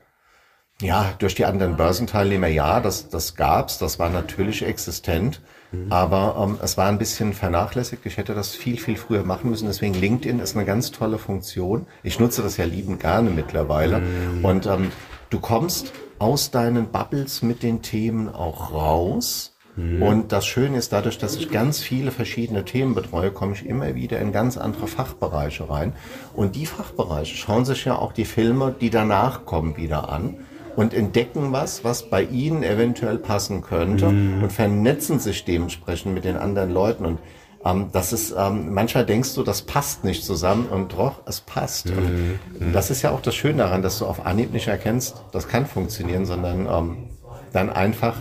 ja, durch die anderen Börsenteilnehmer, ja, das, das gab's, das war natürlich existent, mhm. aber ähm, es war ein bisschen vernachlässigt. Ich hätte das viel, viel früher machen müssen. Deswegen LinkedIn ist eine ganz tolle Funktion. Ich nutze das ja liebend gerne mittlerweile. Mhm. Und ähm, du kommst aus deinen Bubbles mit den Themen auch raus Mhm. Und das Schöne ist, dadurch, dass ich ganz viele verschiedene Themen betreue, komme ich immer wieder in ganz andere Fachbereiche rein. Und die Fachbereiche schauen sich ja auch die Filme, die danach kommen, wieder an und entdecken was, was bei ihnen eventuell passen könnte mhm. und vernetzen sich dementsprechend mit den anderen Leuten. Und ähm, das ist, ähm, manchmal denkst du, das passt nicht zusammen und doch, es passt. Mhm. Und das ist ja auch das Schöne daran, dass du auf Anhieb nicht erkennst, das kann funktionieren, sondern ähm, dann einfach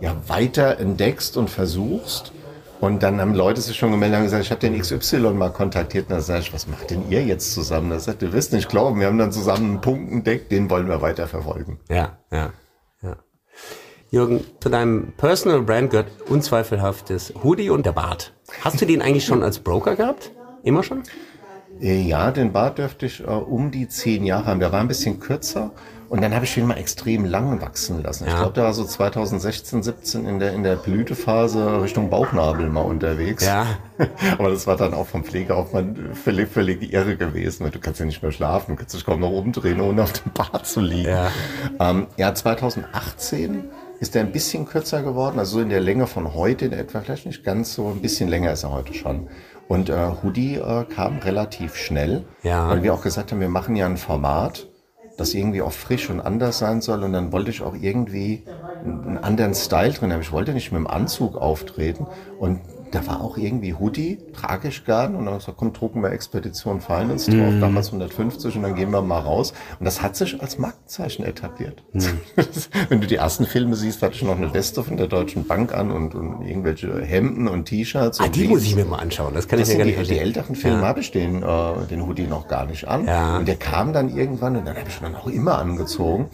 ja weiter entdeckst und versuchst. Und dann haben Leute sich schon gemeldet und gesagt, ich habe den XY mal kontaktiert. Und dann sage ich, was macht denn ihr jetzt zusammen? Das sagt, du wirst nicht glauben, wir haben dann zusammen einen Punkt entdeckt, den wollen wir weiter verfolgen. Ja, ja, ja. Jürgen, zu deinem Personal Brand gehört unzweifelhaft das Hoodie und der Bart. Hast du den eigentlich schon als Broker gehabt? Immer schon? Äh, ja, den Bart dürfte ich äh, um die zehn Jahre haben. Der war ein bisschen kürzer und dann habe ich ihn mal extrem lang wachsen lassen. Ja. Ich glaube, der war so 2016, 17 in der, in der Blütephase Richtung Bauchnabel mal unterwegs. Ja. Aber das war dann auch vom Pflegeaufwand völlig, völlig irre gewesen, weil du kannst ja nicht mehr schlafen, du kannst dich kaum noch umdrehen, ohne auf dem Bad zu liegen. Ja, ähm, ja 2018 ist er ein bisschen kürzer geworden, also so in der Länge von heute in etwa, vielleicht nicht ganz so, ein bisschen länger ist er heute schon. Und äh, Hoodie äh, kam relativ schnell, ja. weil wir auch gesagt haben, wir machen ja ein Format, das irgendwie auch frisch und anders sein soll. Und dann wollte ich auch irgendwie einen anderen Style drin haben. Ich wollte nicht mit dem Anzug auftreten. Und da war auch irgendwie Hoodie, gern. Und dann gesagt, komm, drucken wir Expedition Finance drauf, mm. damals 150 und dann gehen wir mal raus. Und das hat sich als Markenzeichen etabliert. Mm. Wenn du die ersten Filme siehst, hatte ich noch eine Weste von der Deutschen Bank an und, und irgendwelche Hemden und T-Shirts. Ah, die muss ich mir mal anschauen. Das kann das ich mir gar nicht verstehen. Die älteren Filme ja. habe ich den, äh, den Hoodie noch gar nicht an. Ja. Und der kam dann irgendwann und dann habe ich ihn dann auch immer angezogen.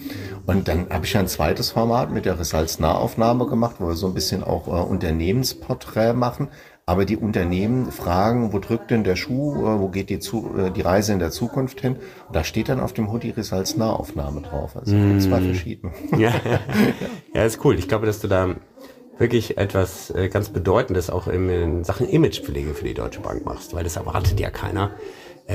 Und dann habe ich ein zweites Format mit der Results-Nahaufnahme gemacht, wo wir so ein bisschen auch äh, Unternehmensporträt machen. Aber die Unternehmen fragen, wo drückt denn der Schuh, äh, wo geht die, zu, äh, die Reise in der Zukunft hin? Und da steht dann auf dem Hoodie Results Nahaufnahme drauf. Also mm. zwei verschiedene. Ja, ja, ist cool. Ich glaube, dass du da wirklich etwas äh, ganz Bedeutendes auch in Sachen Imagepflege für die Deutsche Bank machst, weil das erwartet ja keiner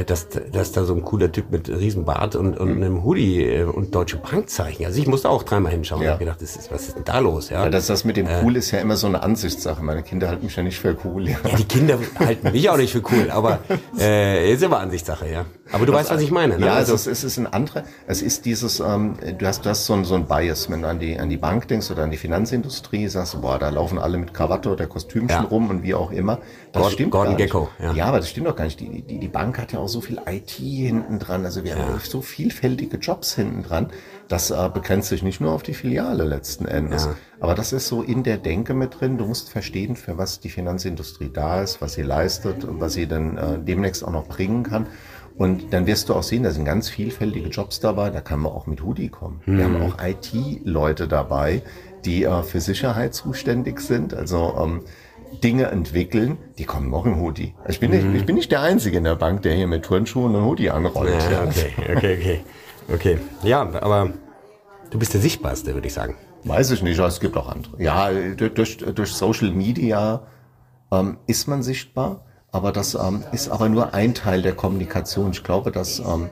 dass, dass da so ein cooler Typ mit Riesenbart und, und einem Hoodie äh, und Deutsche Bankzeichen. Also ich musste auch dreimal hinschauen ja. und gedacht, das ist, was ist denn da los? Ja, ja das, das mit dem äh, cool ist ja immer so eine Ansichtssache. Meine Kinder halten mich ja nicht für cool. Ja, ja die Kinder halten mich auch nicht für cool, aber äh, ist immer Ansichtssache, ja. Aber du das, weißt, was ich meine. Ne? Ja, also, es, ist ein anderer, es ist dieses, ähm, du hast, du hast so ein, so ein Bias, wenn du an die, an die Bank denkst oder an die Finanzindustrie, sagst du, boah, da laufen alle mit Krawatte oder Kostümchen rum und wie auch immer. Das Gordon, stimmt Gordon Gecko, ja. ja. aber das stimmt doch gar nicht. Die, die, die Bank hat ja auch so viel IT hinten dran, also wir ja. haben so vielfältige Jobs hinten dran. Das äh, begrenzt sich nicht nur auf die Filiale letzten Endes. Ja. Aber das ist so in der Denke mit drin. Du musst verstehen, für was die Finanzindustrie da ist, was sie leistet und was sie dann äh, demnächst auch noch bringen kann. Und dann wirst du auch sehen, da sind ganz vielfältige Jobs dabei. Da kann man auch mit Hoodie kommen. Mhm. Wir haben auch IT-Leute dabei, die äh, für Sicherheit zuständig sind. Also ähm, Dinge entwickeln, die kommen auch im Hoodie. Ich bin, nicht, mhm. ich bin nicht der Einzige in der Bank, der hier mit Turnschuhen und Hoodie anrollt. Ja, okay, okay, okay. Okay. Ja, aber du bist der Sichtbarste, würde ich sagen. Weiß ich nicht, es gibt auch andere. Ja, durch, durch Social Media ähm, ist man sichtbar. Aber das ähm, ist aber nur ein Teil der Kommunikation. Ich glaube, dass ähm,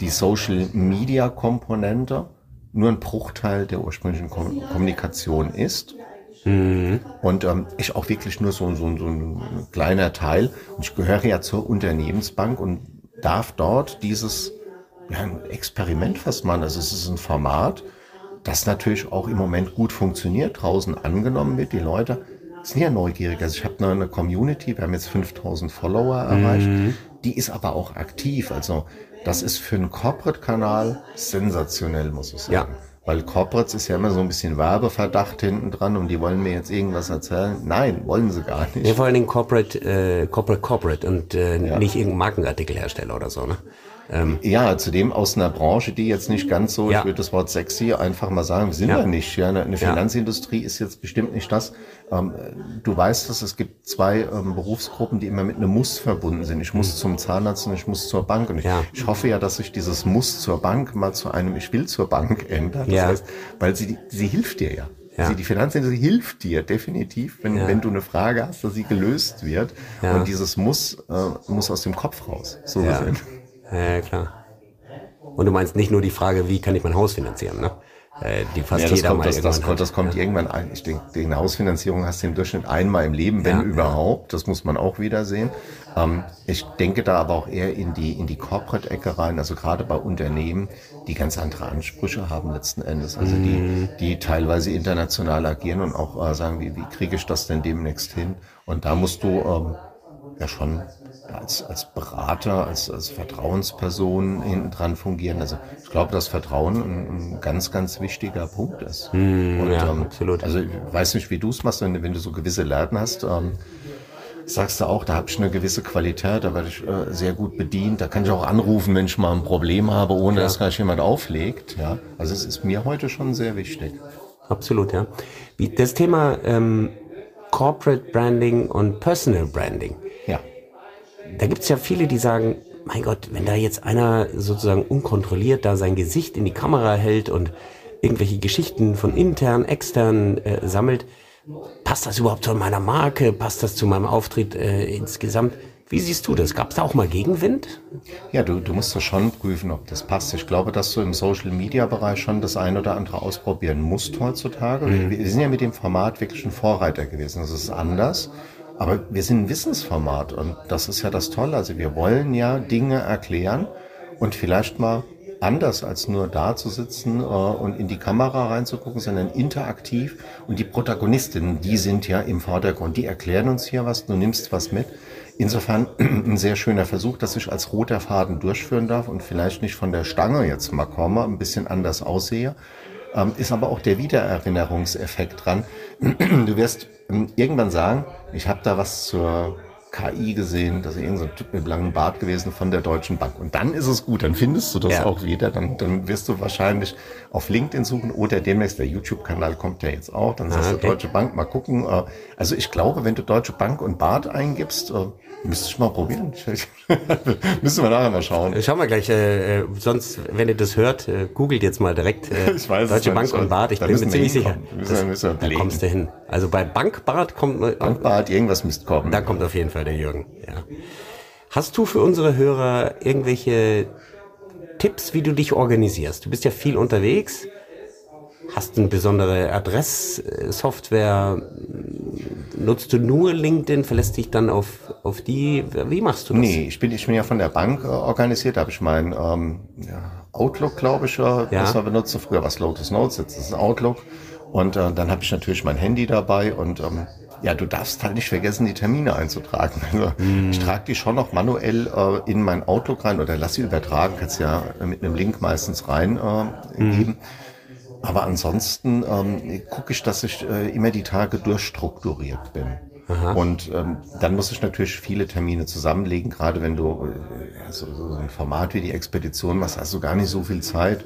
die Social Media Komponente nur ein Bruchteil der ursprünglichen Kom Kommunikation ist. Mhm. Und ähm, ich auch wirklich nur so, so, so ein kleiner Teil. Und ich gehöre ja zur Unternehmensbank und darf dort dieses ja, ein Experiment fast machen. Also es ist ein Format, das natürlich auch im Moment gut funktioniert, draußen angenommen wird. Die Leute sind ja neugierig. Also ich habe eine Community, wir haben jetzt 5000 Follower erreicht, mhm. die ist aber auch aktiv. Also das ist für einen Corporate-Kanal sensationell, muss ich sagen. Ja. Weil Corporates ist ja immer so ein bisschen Werbeverdacht hinten dran und die wollen mir jetzt irgendwas erzählen. Nein, wollen sie gar nicht. Nee, vor allen Dingen Corporate, äh, Corporate, Corporate und äh, ja. nicht irgendein Markenartikelhersteller oder so, ne? Ähm, ja, zudem aus einer Branche, die jetzt nicht ganz so, ja. ich würde das Wort sexy einfach mal sagen, wir sind ja. wir nicht. Ja, eine, eine Finanzindustrie ist jetzt bestimmt nicht das. Ähm, du weißt dass es gibt zwei ähm, Berufsgruppen, die immer mit einem Muss verbunden sind. Ich muss mhm. zum Zahnarzt und ich muss zur Bank. Und ich, ja. ich hoffe ja, dass sich dieses Muss zur Bank mal zu einem Ich will zur Bank ändert. Das ja. heißt, weil sie, sie hilft dir ja. Ja. Sie, die Finanzindustrie hilft dir definitiv, wenn, ja. wenn du eine Frage hast, dass sie gelöst wird. Ja. Und dieses Muss äh, muss aus dem Kopf raus. So ja. Ja, klar. Und du meinst nicht nur die Frage, wie kann ich mein Haus finanzieren, ne? Äh, die fast ja, das jeder kommt, mal das, das, kommt, das kommt ja. irgendwann ein. Ich denke, eine Hausfinanzierung hast du im Durchschnitt einmal im Leben, wenn ja, überhaupt. Das muss man auch wieder sehen. Ähm, ich denke da aber auch eher in die, in die Corporate-Ecke rein, also gerade bei Unternehmen, die ganz andere Ansprüche haben letzten Endes. Also die, mhm. die teilweise international agieren und auch äh, sagen, wie, wie kriege ich das denn demnächst hin? Und da musst du ähm, ja schon als, als Berater, als, als Vertrauensperson hinten dran fungieren. Also ich glaube, dass Vertrauen ein, ein ganz, ganz wichtiger Punkt ist. Mm, Und, ja, ähm, absolut. Also ich weiß nicht, wie du es machst, wenn, wenn, du so gewisse Lernen hast. Ähm, sagst du auch, da habe ich eine gewisse Qualität, da werde ich äh, sehr gut bedient. Da kann ich auch anrufen, wenn ich mal ein Problem habe, ohne ja. dass gleich jemand auflegt. Ja, also es ist mir heute schon sehr wichtig. Absolut, ja. Das Thema ähm, Corporate Branding und Personal Branding. Da gibt es ja viele, die sagen, mein Gott, wenn da jetzt einer sozusagen unkontrolliert da sein Gesicht in die Kamera hält und irgendwelche Geschichten von intern, extern äh, sammelt, passt das überhaupt zu meiner Marke? Passt das zu meinem Auftritt äh, insgesamt? Wie siehst du das? Gab es da auch mal Gegenwind? Ja, du, du musst das schon prüfen, ob das passt. Ich glaube, dass du im Social-Media-Bereich schon das ein oder andere ausprobieren musst heutzutage. Mhm. Wir, wir sind ja mit dem Format wirklich ein Vorreiter gewesen. Das ist anders. Aber wir sind ein Wissensformat und das ist ja das Tolle. Also wir wollen ja Dinge erklären und vielleicht mal anders als nur da zu sitzen äh, und in die Kamera reinzugucken, sondern interaktiv. Und die Protagonistinnen, die sind ja im Vordergrund, die erklären uns hier was, du nimmst was mit. Insofern ein sehr schöner Versuch, dass ich als roter Faden durchführen darf und vielleicht nicht von der Stange jetzt mal komme, ein bisschen anders aussehe. Ähm, ist aber auch der Wiedererinnerungseffekt dran. Du wirst ähm, irgendwann sagen, ich habe da was zur KI gesehen, dass irgendein so Typ mit langem Bart gewesen von der Deutschen Bank. Und dann ist es gut, dann findest du das Ja. auch wieder. Dann, dann wirst du wahrscheinlich auf LinkedIn suchen oder demnächst der YouTube-Kanal kommt ja jetzt auch. Dann sagst Ah, du okay. Deutsche Bank, mal gucken. Äh, Also ich glaube, wenn du Deutsche Bank und Bart eingibst, äh, müsstest du mal probieren. Müssen wir nachher mal schauen. Schauen wir gleich, äh, äh, sonst, wenn ihr das hört, äh, googelt jetzt mal direkt äh, Ich weiß Deutsche Bank und Bart. Ich da bin mir ziemlich sicher. Müssen müssen da kommst du hin. Also bei Bankbart kommt, äh, Bart, irgendwas müsste kommen. da kommt auf jeden Fall der Jürgen. Ja. Hast du für unsere Hörer irgendwelche Tipps, wie du dich organisierst? Du bist ja viel unterwegs. Hast du eine besondere Adresssoftware? Nutzt du nur LinkedIn? Verlässt dich dann auf, auf die? Wie machst du das? Nee, ich bin, ich bin ja von der Bank äh, organisiert, da habe ich mein ähm, ja, Outlook, glaube ich, äh, das wir benutzen. Früher war es Lotus Notes, jetzt ist es Outlook. Und äh, dann habe ich natürlich mein Handy dabei und ähm, ja, du darfst halt nicht vergessen, die Termine einzutragen. Also ich trage die schon noch manuell äh, in mein Outlook rein oder lass sie übertragen, kannst ja mit einem Link meistens rein äh, geben. Aber ansonsten ähm, gucke ich, dass ich äh, immer die Tage durchstrukturiert bin. Und ähm, dann muss ich natürlich viele Termine zusammenlegen, gerade wenn du äh, so, so ein Format wie die Expedition machst, hast du gar nicht so viel Zeit.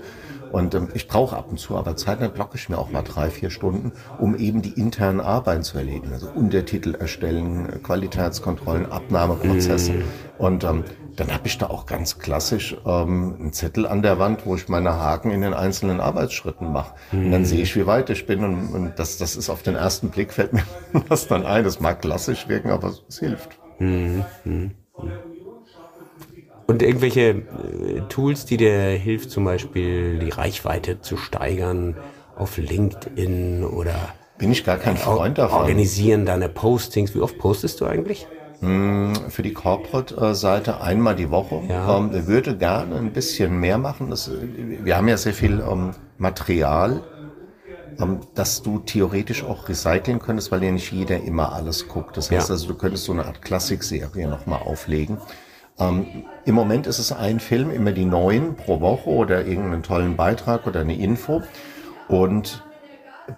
Und ähm, ich brauche ab und zu aber Zeit, dann blocke ich mir auch mal drei, vier Stunden, um eben die internen Arbeiten zu erledigen. Also Untertitel erstellen, äh, Qualitätskontrollen, Abnahmeprozesse. Und ähm, dann habe ich da auch ganz klassisch ähm, einen Zettel an der Wand, wo ich meine Haken in den einzelnen Arbeitsschritten mache. Und dann sehe ich, wie weit ich bin. Und, und das, das ist auf den ersten Blick, fällt mir das dann ein. Das mag klassisch wirken, aber es hilft. Und irgendwelche äh, Tools, die dir hilft, zum Beispiel die Reichweite zu steigern auf LinkedIn oder Bin ich gar kein Freund davon. organisieren deine Postings. Wie oft postest du eigentlich? für die Corporate-Seite einmal die Woche. Ja. Ähm, ich würde gerne ein bisschen mehr machen. Das, äh, wir haben ja sehr viel ähm, Material, ähm, das du theoretisch auch recyceln könntest, weil ja nicht jeder immer alles guckt. Das heißt Ja. also, du könntest so eine Art Klassikserie nochmal auflegen. Ähm, Im Moment ist es ein Film, immer die neuen pro Woche oder irgendeinen tollen Beitrag oder eine Info. Und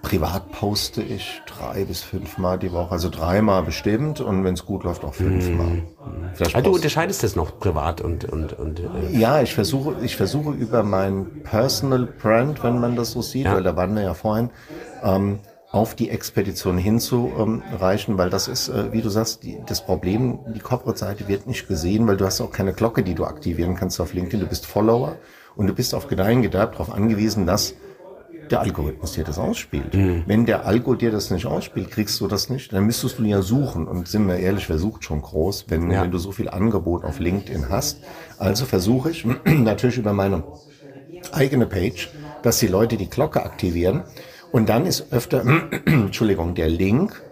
privat poste ich drei bis fünfmal die Woche, also dreimal bestimmt und wenn es gut läuft auch fünfmal. Vielleicht Ah, du poste- unterscheidest das noch privat und, und, und äh, ja, ich versuche, ich versuche über mein Personal Brand, wenn man das so sieht, Ja. weil da waren wir ja vorhin, ähm, auf die Expedition hinzureichen, weil das ist, äh, wie du sagst, die, das Problem, die Corporate-Seite wird nicht gesehen, weil du hast auch keine Glocke, die du aktivieren kannst auf LinkedIn. Du bist Follower und du bist auf Gedeihen gedacht darauf angewiesen, dass der Algorithmus dir das ausspielt. Wenn der Algo dir das nicht ausspielt, kriegst du das nicht, dann müsstest du ja suchen. Und sind wir ehrlich, wer sucht schon groß, wenn, Ja. wenn du so viel Angebot auf LinkedIn hast. Also versuche ich natürlich über meine eigene Page, dass die Leute die Glocke aktivieren. Und dann ist öfter, Entschuldigung, der Link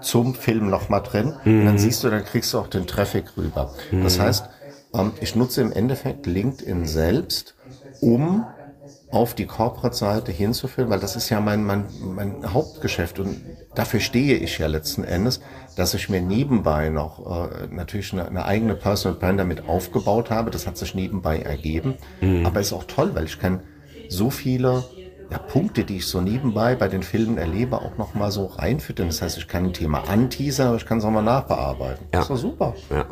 zum Film nochmal drin. Und dann siehst du, dann kriegst du auch den Traffic rüber. Das heißt, ähm, ich nutze im Endeffekt LinkedIn selbst, um auf die Corporate-Seite hinzuführen, weil das ist ja mein, mein, mein Hauptgeschäft und dafür stehe ich ja letzten Endes, dass ich mir nebenbei noch äh, natürlich eine, eine eigene Personal Brand damit aufgebaut habe. Das hat sich nebenbei ergeben, aber ist auch toll, weil ich kann so viele ja, Punkte, die ich so nebenbei bei den Filmen erlebe, auch noch mal so reinfüttern. Das heißt, ich kann ein Thema anteasern, aber ich kann es auch mal nachbearbeiten. Ja. Das doch super. ja,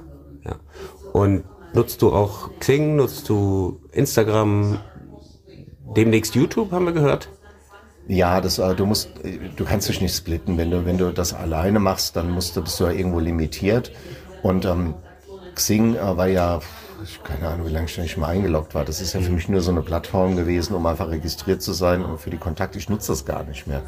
ja. Und nutzt du auch Xing, nutzt du Instagram, demnächst YouTube, haben wir gehört? Ja, das, äh, du musst, äh, du kannst dich nicht splitten. Wenn du, wenn du das alleine machst, dann musst du, bist du ja irgendwo limitiert. Und ähm, Xing äh, war ja, ich keine Ahnung, wie lange ich nicht mal eingeloggt war. Das ist ja für mich nur so eine Plattform gewesen, um einfach registriert zu sein und für die Kontakte. Ich nutze das gar nicht mehr.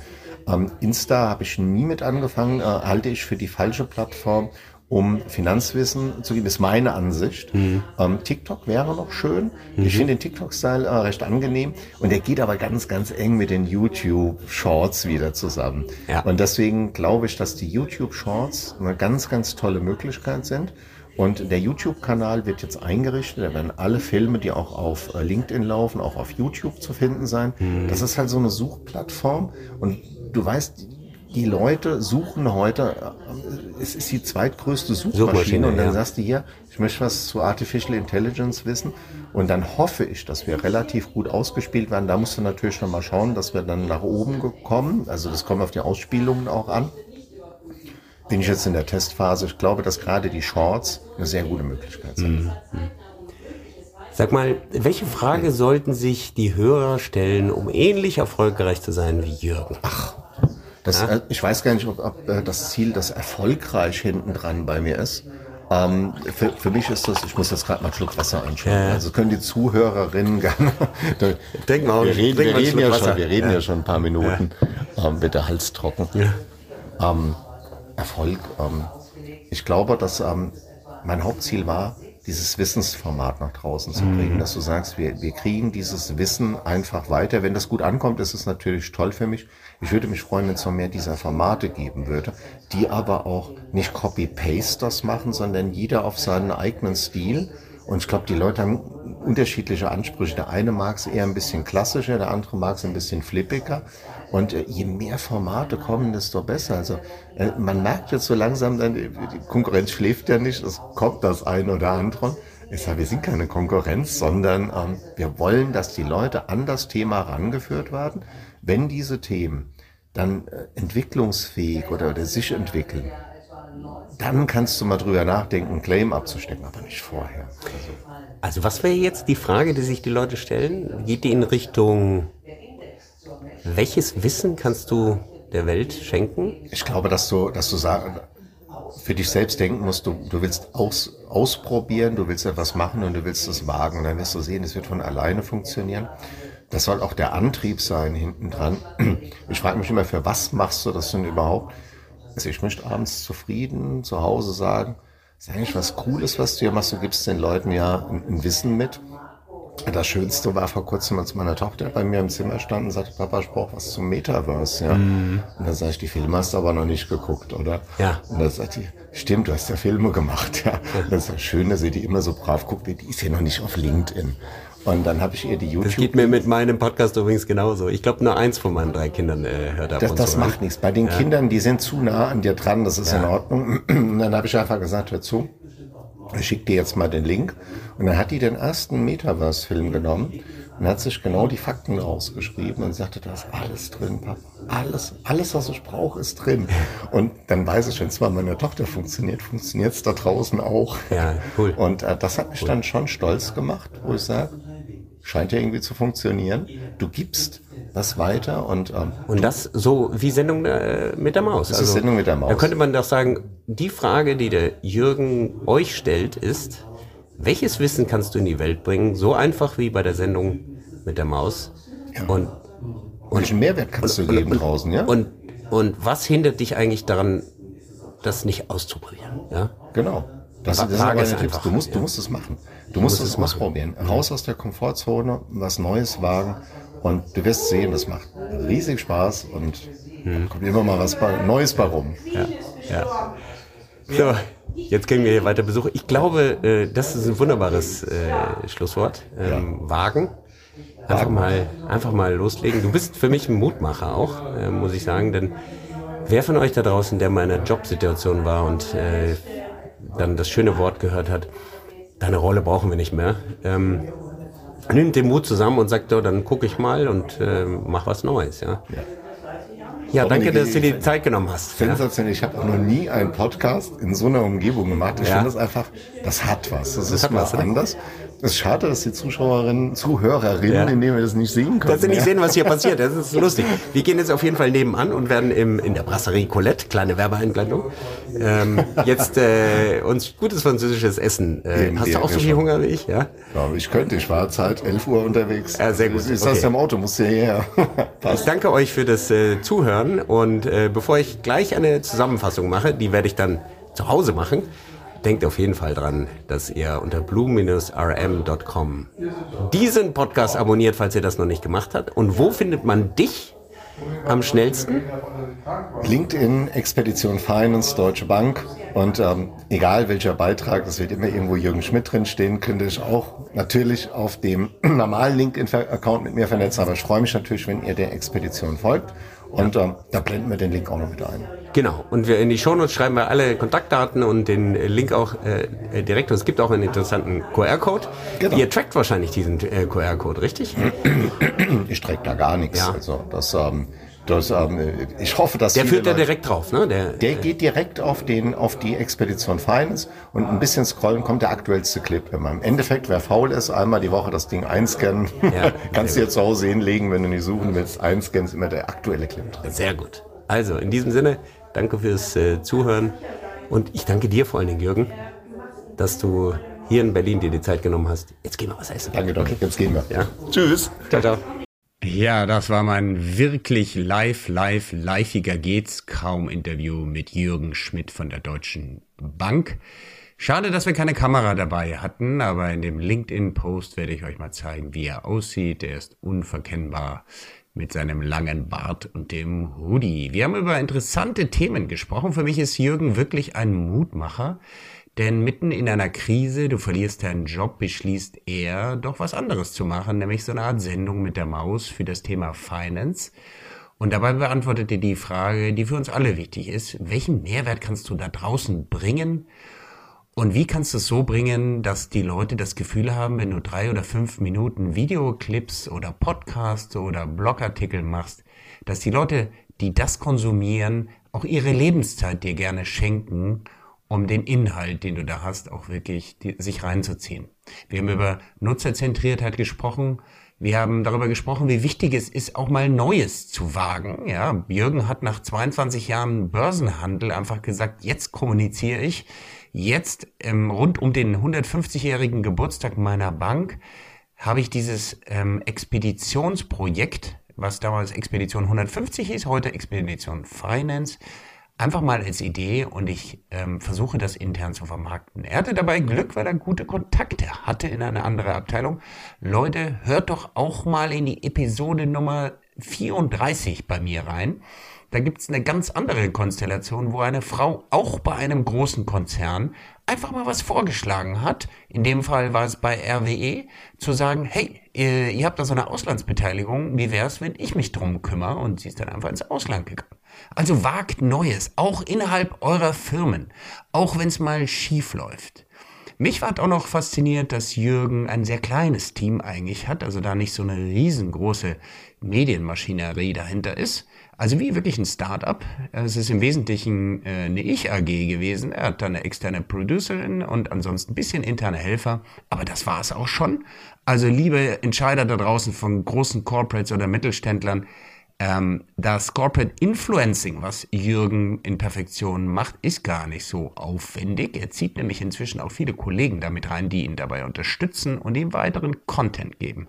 Ähm, Insta habe ich nie mit angefangen, äh, halte ich für die falsche Plattform, um Finanzwissen zu geben, ist meine Ansicht. Ähm, TikTok wäre noch schön. Ich finde den TikTok-Style äh, recht angenehm und der geht aber ganz, ganz eng mit den YouTube-Shorts wieder zusammen. Ja. Und deswegen glaube ich, dass die YouTube-Shorts eine ganz, ganz tolle Möglichkeit sind. Und der YouTube-Kanal wird jetzt eingerichtet. Da werden alle Filme, die auch auf äh, LinkedIn laufen, auch auf YouTube zu finden sein. Das ist halt so eine Suchplattform. Und du weißt, die Leute suchen heute, äh, es ist die zweitgrößte Suchmaschine. Suchmaschine, und dann ja. sagst du hier, ich möchte was zu Artificial Intelligence wissen. Und dann hoffe ich, dass wir relativ gut ausgespielt werden. Da musst du natürlich noch mal schauen, dass wir dann nach oben kommen. Also das kommt auf die Ausspielungen auch an. Bin ich jetzt in der Testphase. Ich glaube, dass gerade die Shorts eine sehr gute Möglichkeit sind. Mhm. Sag mal, welche Frage sollten sich die Hörer stellen, um ähnlich erfolgreich zu sein wie Jürgen? Ach, das, ja? äh, ich weiß gar nicht, ob, ob äh, das Ziel das erfolgreich hinten dran bei mir ist. Ähm, für, für mich ist das, ich muss jetzt gerade mal einen Schluck Wasser einschütten. Ja. Also können die Zuhörerinnen gerne. Denk mal, wir reden, wir reden, ja, schon, wir reden ja. ja. schon ein paar Minuten. Ähm, bitte Hals trocken. Ähm, Erfolg. Ähm, ich glaube, dass ähm, mein Hauptziel war, dieses Wissensformat nach draußen zu bringen, mhm. dass du sagst, wir, wir kriegen dieses Wissen einfach weiter. Wenn das gut ankommt, ist es natürlich toll für mich. Ich würde mich freuen, wenn es noch mehr dieser Formate geben würde, die aber auch nicht Copy-Paste das machen, sondern jeder auf seinen eigenen Stil. Und ich glaube, die Leute haben unterschiedliche Ansprüche. Der eine mag es eher ein bisschen klassischer, der andere mag es ein bisschen flippiger. Und äh, je mehr Formate kommen, desto besser. Also äh, man merkt jetzt so langsam, dann, die Konkurrenz schläft ja nicht, es kommt das ein oder andere. Ich sage, wir sind keine Konkurrenz, sondern ähm, wir wollen, dass die Leute an das Thema rangeführt werden. Wenn diese Themen dann äh, entwicklungsfähig oder, oder sich entwickeln, dann kannst du mal drüber nachdenken, einen Claim abzustecken, aber nicht vorher. Also, also was wäre jetzt die Frage, die sich die Leute stellen? Geht die in Richtung welches Wissen kannst du der Welt schenken? Ich glaube, dass du, dass du sagen, für dich selbst denken musst, du, du willst aus, ausprobieren, du willst etwas machen und du willst es wagen. Dann wirst du sehen, es wird von alleine funktionieren. Das soll auch der Antrieb sein hinten dran. Ich frage mich immer, für was machst du das denn überhaupt? Also ich möchte abends zufrieden zu Hause sagen, ist eigentlich was Cooles, was du hier machst. Du gibst den Leuten ja ein, ein Wissen mit. Das Schönste war vor kurzem, als meine Tochter bei mir im Zimmer stand und sagte, Papa, ich brauche was zum Metaverse. Ja? Mm. Und dann sage ich, die Filme hast du aber noch nicht geguckt, oder? Ja. Und dann sagt die, stimmt, du hast ja Filme gemacht. Ja. Und das ist ja schön, dass sie die immer so brav guckt. Die ist ja noch nicht auf LinkedIn. Und dann habe ich ihr die YouTube. Das geht mir mit meinem Podcast übrigens genauso. Ich glaube, nur eins von meinen drei Kindern äh, hört ab Das, das so macht nichts. Bei den ja. Kindern, die sind zu nah an dir dran, das ist ja. in Ordnung. Und dann habe ich einfach gesagt, hör zu, ich schicke dir jetzt mal den Link. Und dann hat die den ersten Metaverse-Film genommen und hat sich genau die Fakten rausgeschrieben und sagte, da ist alles drin, Papa. Alles, alles, was ich brauche, ist drin. Und dann weiß ich, wenn es bei meiner Tochter funktioniert, funktioniert es da draußen auch. Ja, cool. Und äh, das hat mich cool. dann schon stolz gemacht, wo ich sage, scheint ja irgendwie zu funktionieren. Du gibst das weiter und ähm, und das so wie Sendung äh, mit der Maus. Das also, ist Sendung mit der Maus. Da könnte man doch sagen, die Frage, die der Jürgen euch stellt, ist, welches Wissen kannst du in die Welt bringen? So einfach wie bei der Sendung mit der Maus. Ja. Und, und welchen Mehrwert kannst und, du geben und, draußen, ja? Und und was hindert dich eigentlich daran, das nicht auszuprobieren? Ja. Genau. Das, das ist aber einfach, du musst, ja. du musst es machen. Du, musst, musst es ausprobieren. Raus aus der Komfortzone, was Neues wagen. Und du wirst sehen, das macht riesig Spaß und hm. kommt immer mal was Neues bei rum. Ja. ja. So, jetzt kriegen wir hier weiter Besuch. Ich glaube, äh, das ist ein wunderbares äh, Schlusswort. Ähm. Wagen. Einfach mal, einfach mal loslegen. Du bist für mich ein Mutmacher auch, äh, muss ich sagen, denn wer von euch da draußen, der mal in einer Jobsituation war und äh, dann das schöne Wort gehört hat, deine Rolle brauchen wir nicht mehr. Ähm, nimmt den Mut zusammen und sagt, so, dann gucke ich mal und äh, mach was Neues. Ja. ja. Ja, danke, dass du dir die Zeit genommen hast. Sensationell. Ja. Ich habe noch nie einen Podcast in so einer Umgebung gemacht. Ich finde das einfach, das hat was. Das, das ist mal was, anders. Es ist schade, dass die Zuschauerinnen, Zuhörerinnen, ja. indem wir das nicht sehen können. Dass sie nicht sehen, was hier passiert. Das ist lustig. Wir gehen jetzt auf jeden Fall nebenan und werden im, in der Brasserie Colette, kleine Werbeeinblendung, ähm, jetzt äh, uns gutes französisches Essen. Äh, hast du auch so viel. Hunger wie ich? Ja? ja, ich könnte. Ich war jetzt halt 11 Uhr unterwegs. Ja, sehr gut. Ich, ich okay. saß im Auto, musste hierher. ich danke euch für das äh, Zuhören und äh, bevor ich gleich eine Zusammenfassung mache, die werde ich dann zu Hause machen, denkt auf jeden Fall dran, dass ihr unter blue-rm.com diesen Podcast abonniert, falls ihr das noch nicht gemacht habt. Und wo findet man dich am schnellsten? LinkedIn, Expedition Finance, Deutsche Bank. Und ähm, egal welcher Beitrag, es wird immer irgendwo Jürgen Schmidt drin stehen, könnte ich auch natürlich auf dem normalen LinkedIn-Account mit mir vernetzen. Aber ich freue mich natürlich, wenn ihr der Expedition folgt. Und ähm, da blenden wir den Link auch noch mit ein. Genau. Und wir in die Shownotes schreiben wir alle Kontaktdaten und den Link auch äh, direkt. Und es gibt auch einen interessanten QR-Code. Genau. Ihr trackt wahrscheinlich diesen äh, QR-Code, richtig? Ich track da gar nichts. Ja. Also das, ähm, Das, ähm, ich hoffe, dass der führt da direkt drauf, ne? Der, der geht direkt auf den auf die Expedition Finance und ein bisschen scrollen kommt der aktuellste Clip immer. Im Endeffekt, wer faul ist, einmal die Woche das Ding einscannen, ja, kannst du dir zu Hause hinlegen, wenn du nicht suchen willst. Einscannen ist immer der aktuelle Clip drin. Sehr gut. Also in diesem Sinne, danke fürs äh, Zuhören und ich danke dir vor allen Dingen, Jürgen, dass du hier in Berlin dir die Zeit genommen hast. Jetzt gehen wir was essen. Danke, danke. Okay. Jetzt gehen wir. Ja. Tschüss. Ciao, ciao. Ja, das war mein wirklich live, live, liveiger geht's kaum Interview mit Jürgen Schmidt von der Deutschen Bank. Schade, dass wir keine Kamera dabei hatten, aber in dem LinkedIn-Post werde ich euch mal zeigen, wie er aussieht. Er ist unverkennbar mit seinem langen Bart und dem Hoodie. Wir haben über interessante Themen gesprochen. Für mich ist Jürgen wirklich ein Mutmacher. Denn mitten in einer Krise, du verlierst deinen Job, beschließt er, doch was anderes zu machen, nämlich so eine Art Sendung mit der Maus für das Thema Finance. Und dabei beantwortet er die Frage, die für uns alle wichtig ist, welchen Mehrwert kannst du da draußen bringen? Und wie kannst du es so bringen, dass die Leute das Gefühl haben, wenn du drei oder fünf Minuten Videoclips oder Podcasts oder Blogartikel machst, dass die Leute, die das konsumieren, auch ihre Lebenszeit dir gerne schenken um den Inhalt, den du da hast, auch wirklich die, sich reinzuziehen. Wir haben über Nutzerzentriertheit gesprochen. Wir haben darüber gesprochen, wie wichtig es ist, auch mal Neues zu wagen. Ja, Jürgen hat nach 22 Jahren Börsenhandel einfach gesagt, jetzt kommuniziere ich. Jetzt ähm, rund um den 150-jährigen Geburtstag meiner Bank habe ich dieses ähm, Expeditionsprojekt, was damals Expedition 150 hieß, heute Expedition Finance, einfach mal als Idee und ich ähm, versuche das intern zu vermarkten. Er hatte dabei Glück, weil er gute Kontakte hatte in eine andere Abteilung. Leute, hört doch auch mal in die Episode Nummer 34 bei mir rein. Da gibt's eine ganz andere Konstellation, wo eine Frau auch bei einem großen Konzern einfach mal was vorgeschlagen hat. In dem Fall war es bei RWE, zu sagen, hey, ihr, ihr habt da so eine Auslandsbeteiligung, wie wär's, wenn ich mich drum kümmere? Und sie ist dann einfach ins Ausland gegangen. Also wagt Neues, auch innerhalb eurer Firmen, auch wenn es mal schief läuft. Mich hat auch noch fasziniert, dass Jürgen ein sehr kleines Team eigentlich hat, also da nicht so eine riesengroße Medienmaschinerie dahinter ist. Also wie wirklich ein Startup. Es ist im Wesentlichen äh, eine Ich-AG gewesen. Er hat da eine externe Producerin und ansonsten ein bisschen interne Helfer. Aber das war es auch schon. Also liebe Entscheider da draußen von großen Corporates oder Mittelständlern, ähm, das Corporate Influencing, was Jürgen in Perfektion macht, ist gar nicht so aufwendig. Er zieht nämlich inzwischen auch viele Kollegen damit rein, die ihn dabei unterstützen und ihm weiteren Content geben.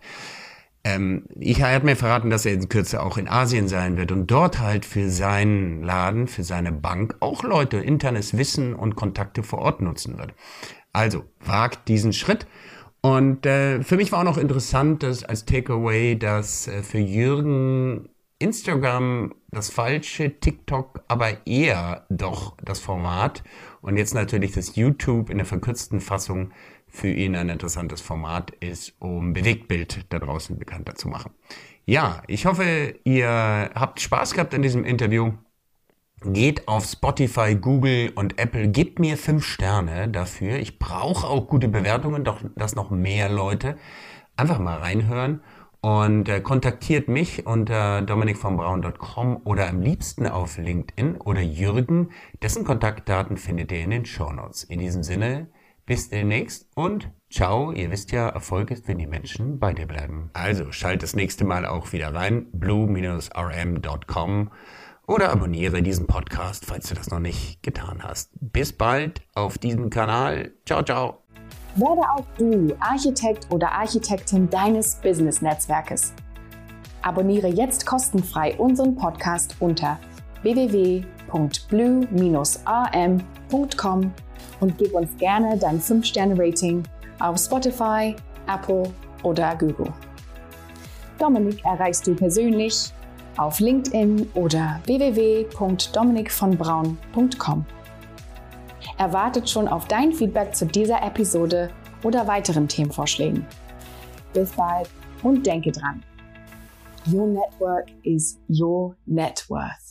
Ähm, ich habe mir verraten, dass er in Kürze auch in Asien sein wird und dort halt für seinen Laden, für seine Bank auch Leute, internes Wissen und Kontakte vor Ort nutzen wird. Also wagt diesen Schritt. Und äh, für mich war auch noch interessant, dass als Takeaway, dass äh, für Jürgen Instagram das falsche, TikTok aber eher doch das Format und jetzt natürlich das YouTube in der verkürzten Fassung für ihn ein interessantes Format ist, um Bewegtbild da draußen bekannter zu machen. Ja, ich hoffe, ihr habt Spaß gehabt in diesem Interview. Geht auf Spotify, Google und Apple, gebt mir fünf Sterne dafür. Ich brauche auch gute Bewertungen, doch dass noch mehr Leute einfach mal reinhören und äh, kontaktiert mich unter dominikvonbraun.com oder am liebsten auf LinkedIn oder Jürgen, dessen Kontaktdaten findet ihr in den Show Notes. In diesem Sinne, bis demnächst und ciao. Ihr wisst ja, Erfolg ist, wenn die Menschen bei dir bleiben. Also schalt das nächste Mal auch wieder rein, blue-rm.com oder abonniere diesen Podcast, falls du das noch nicht getan hast. Bis bald auf diesem Kanal. Ciao, ciao. Werde auch du Architekt oder Architektin deines Business-Netzwerkes. Abonniere jetzt kostenfrei unseren Podcast unter www.blue-rm.com und gib uns gerne dein 5-Sterne-Rating auf Spotify, Apple oder Google. Dominik erreichst du persönlich auf LinkedIn oder www.dominikvonbraun.com erwartet schon auf dein Feedback zu dieser Episode oder weiteren Themenvorschlägen. Bis bald und denke dran. Your network is your net worth.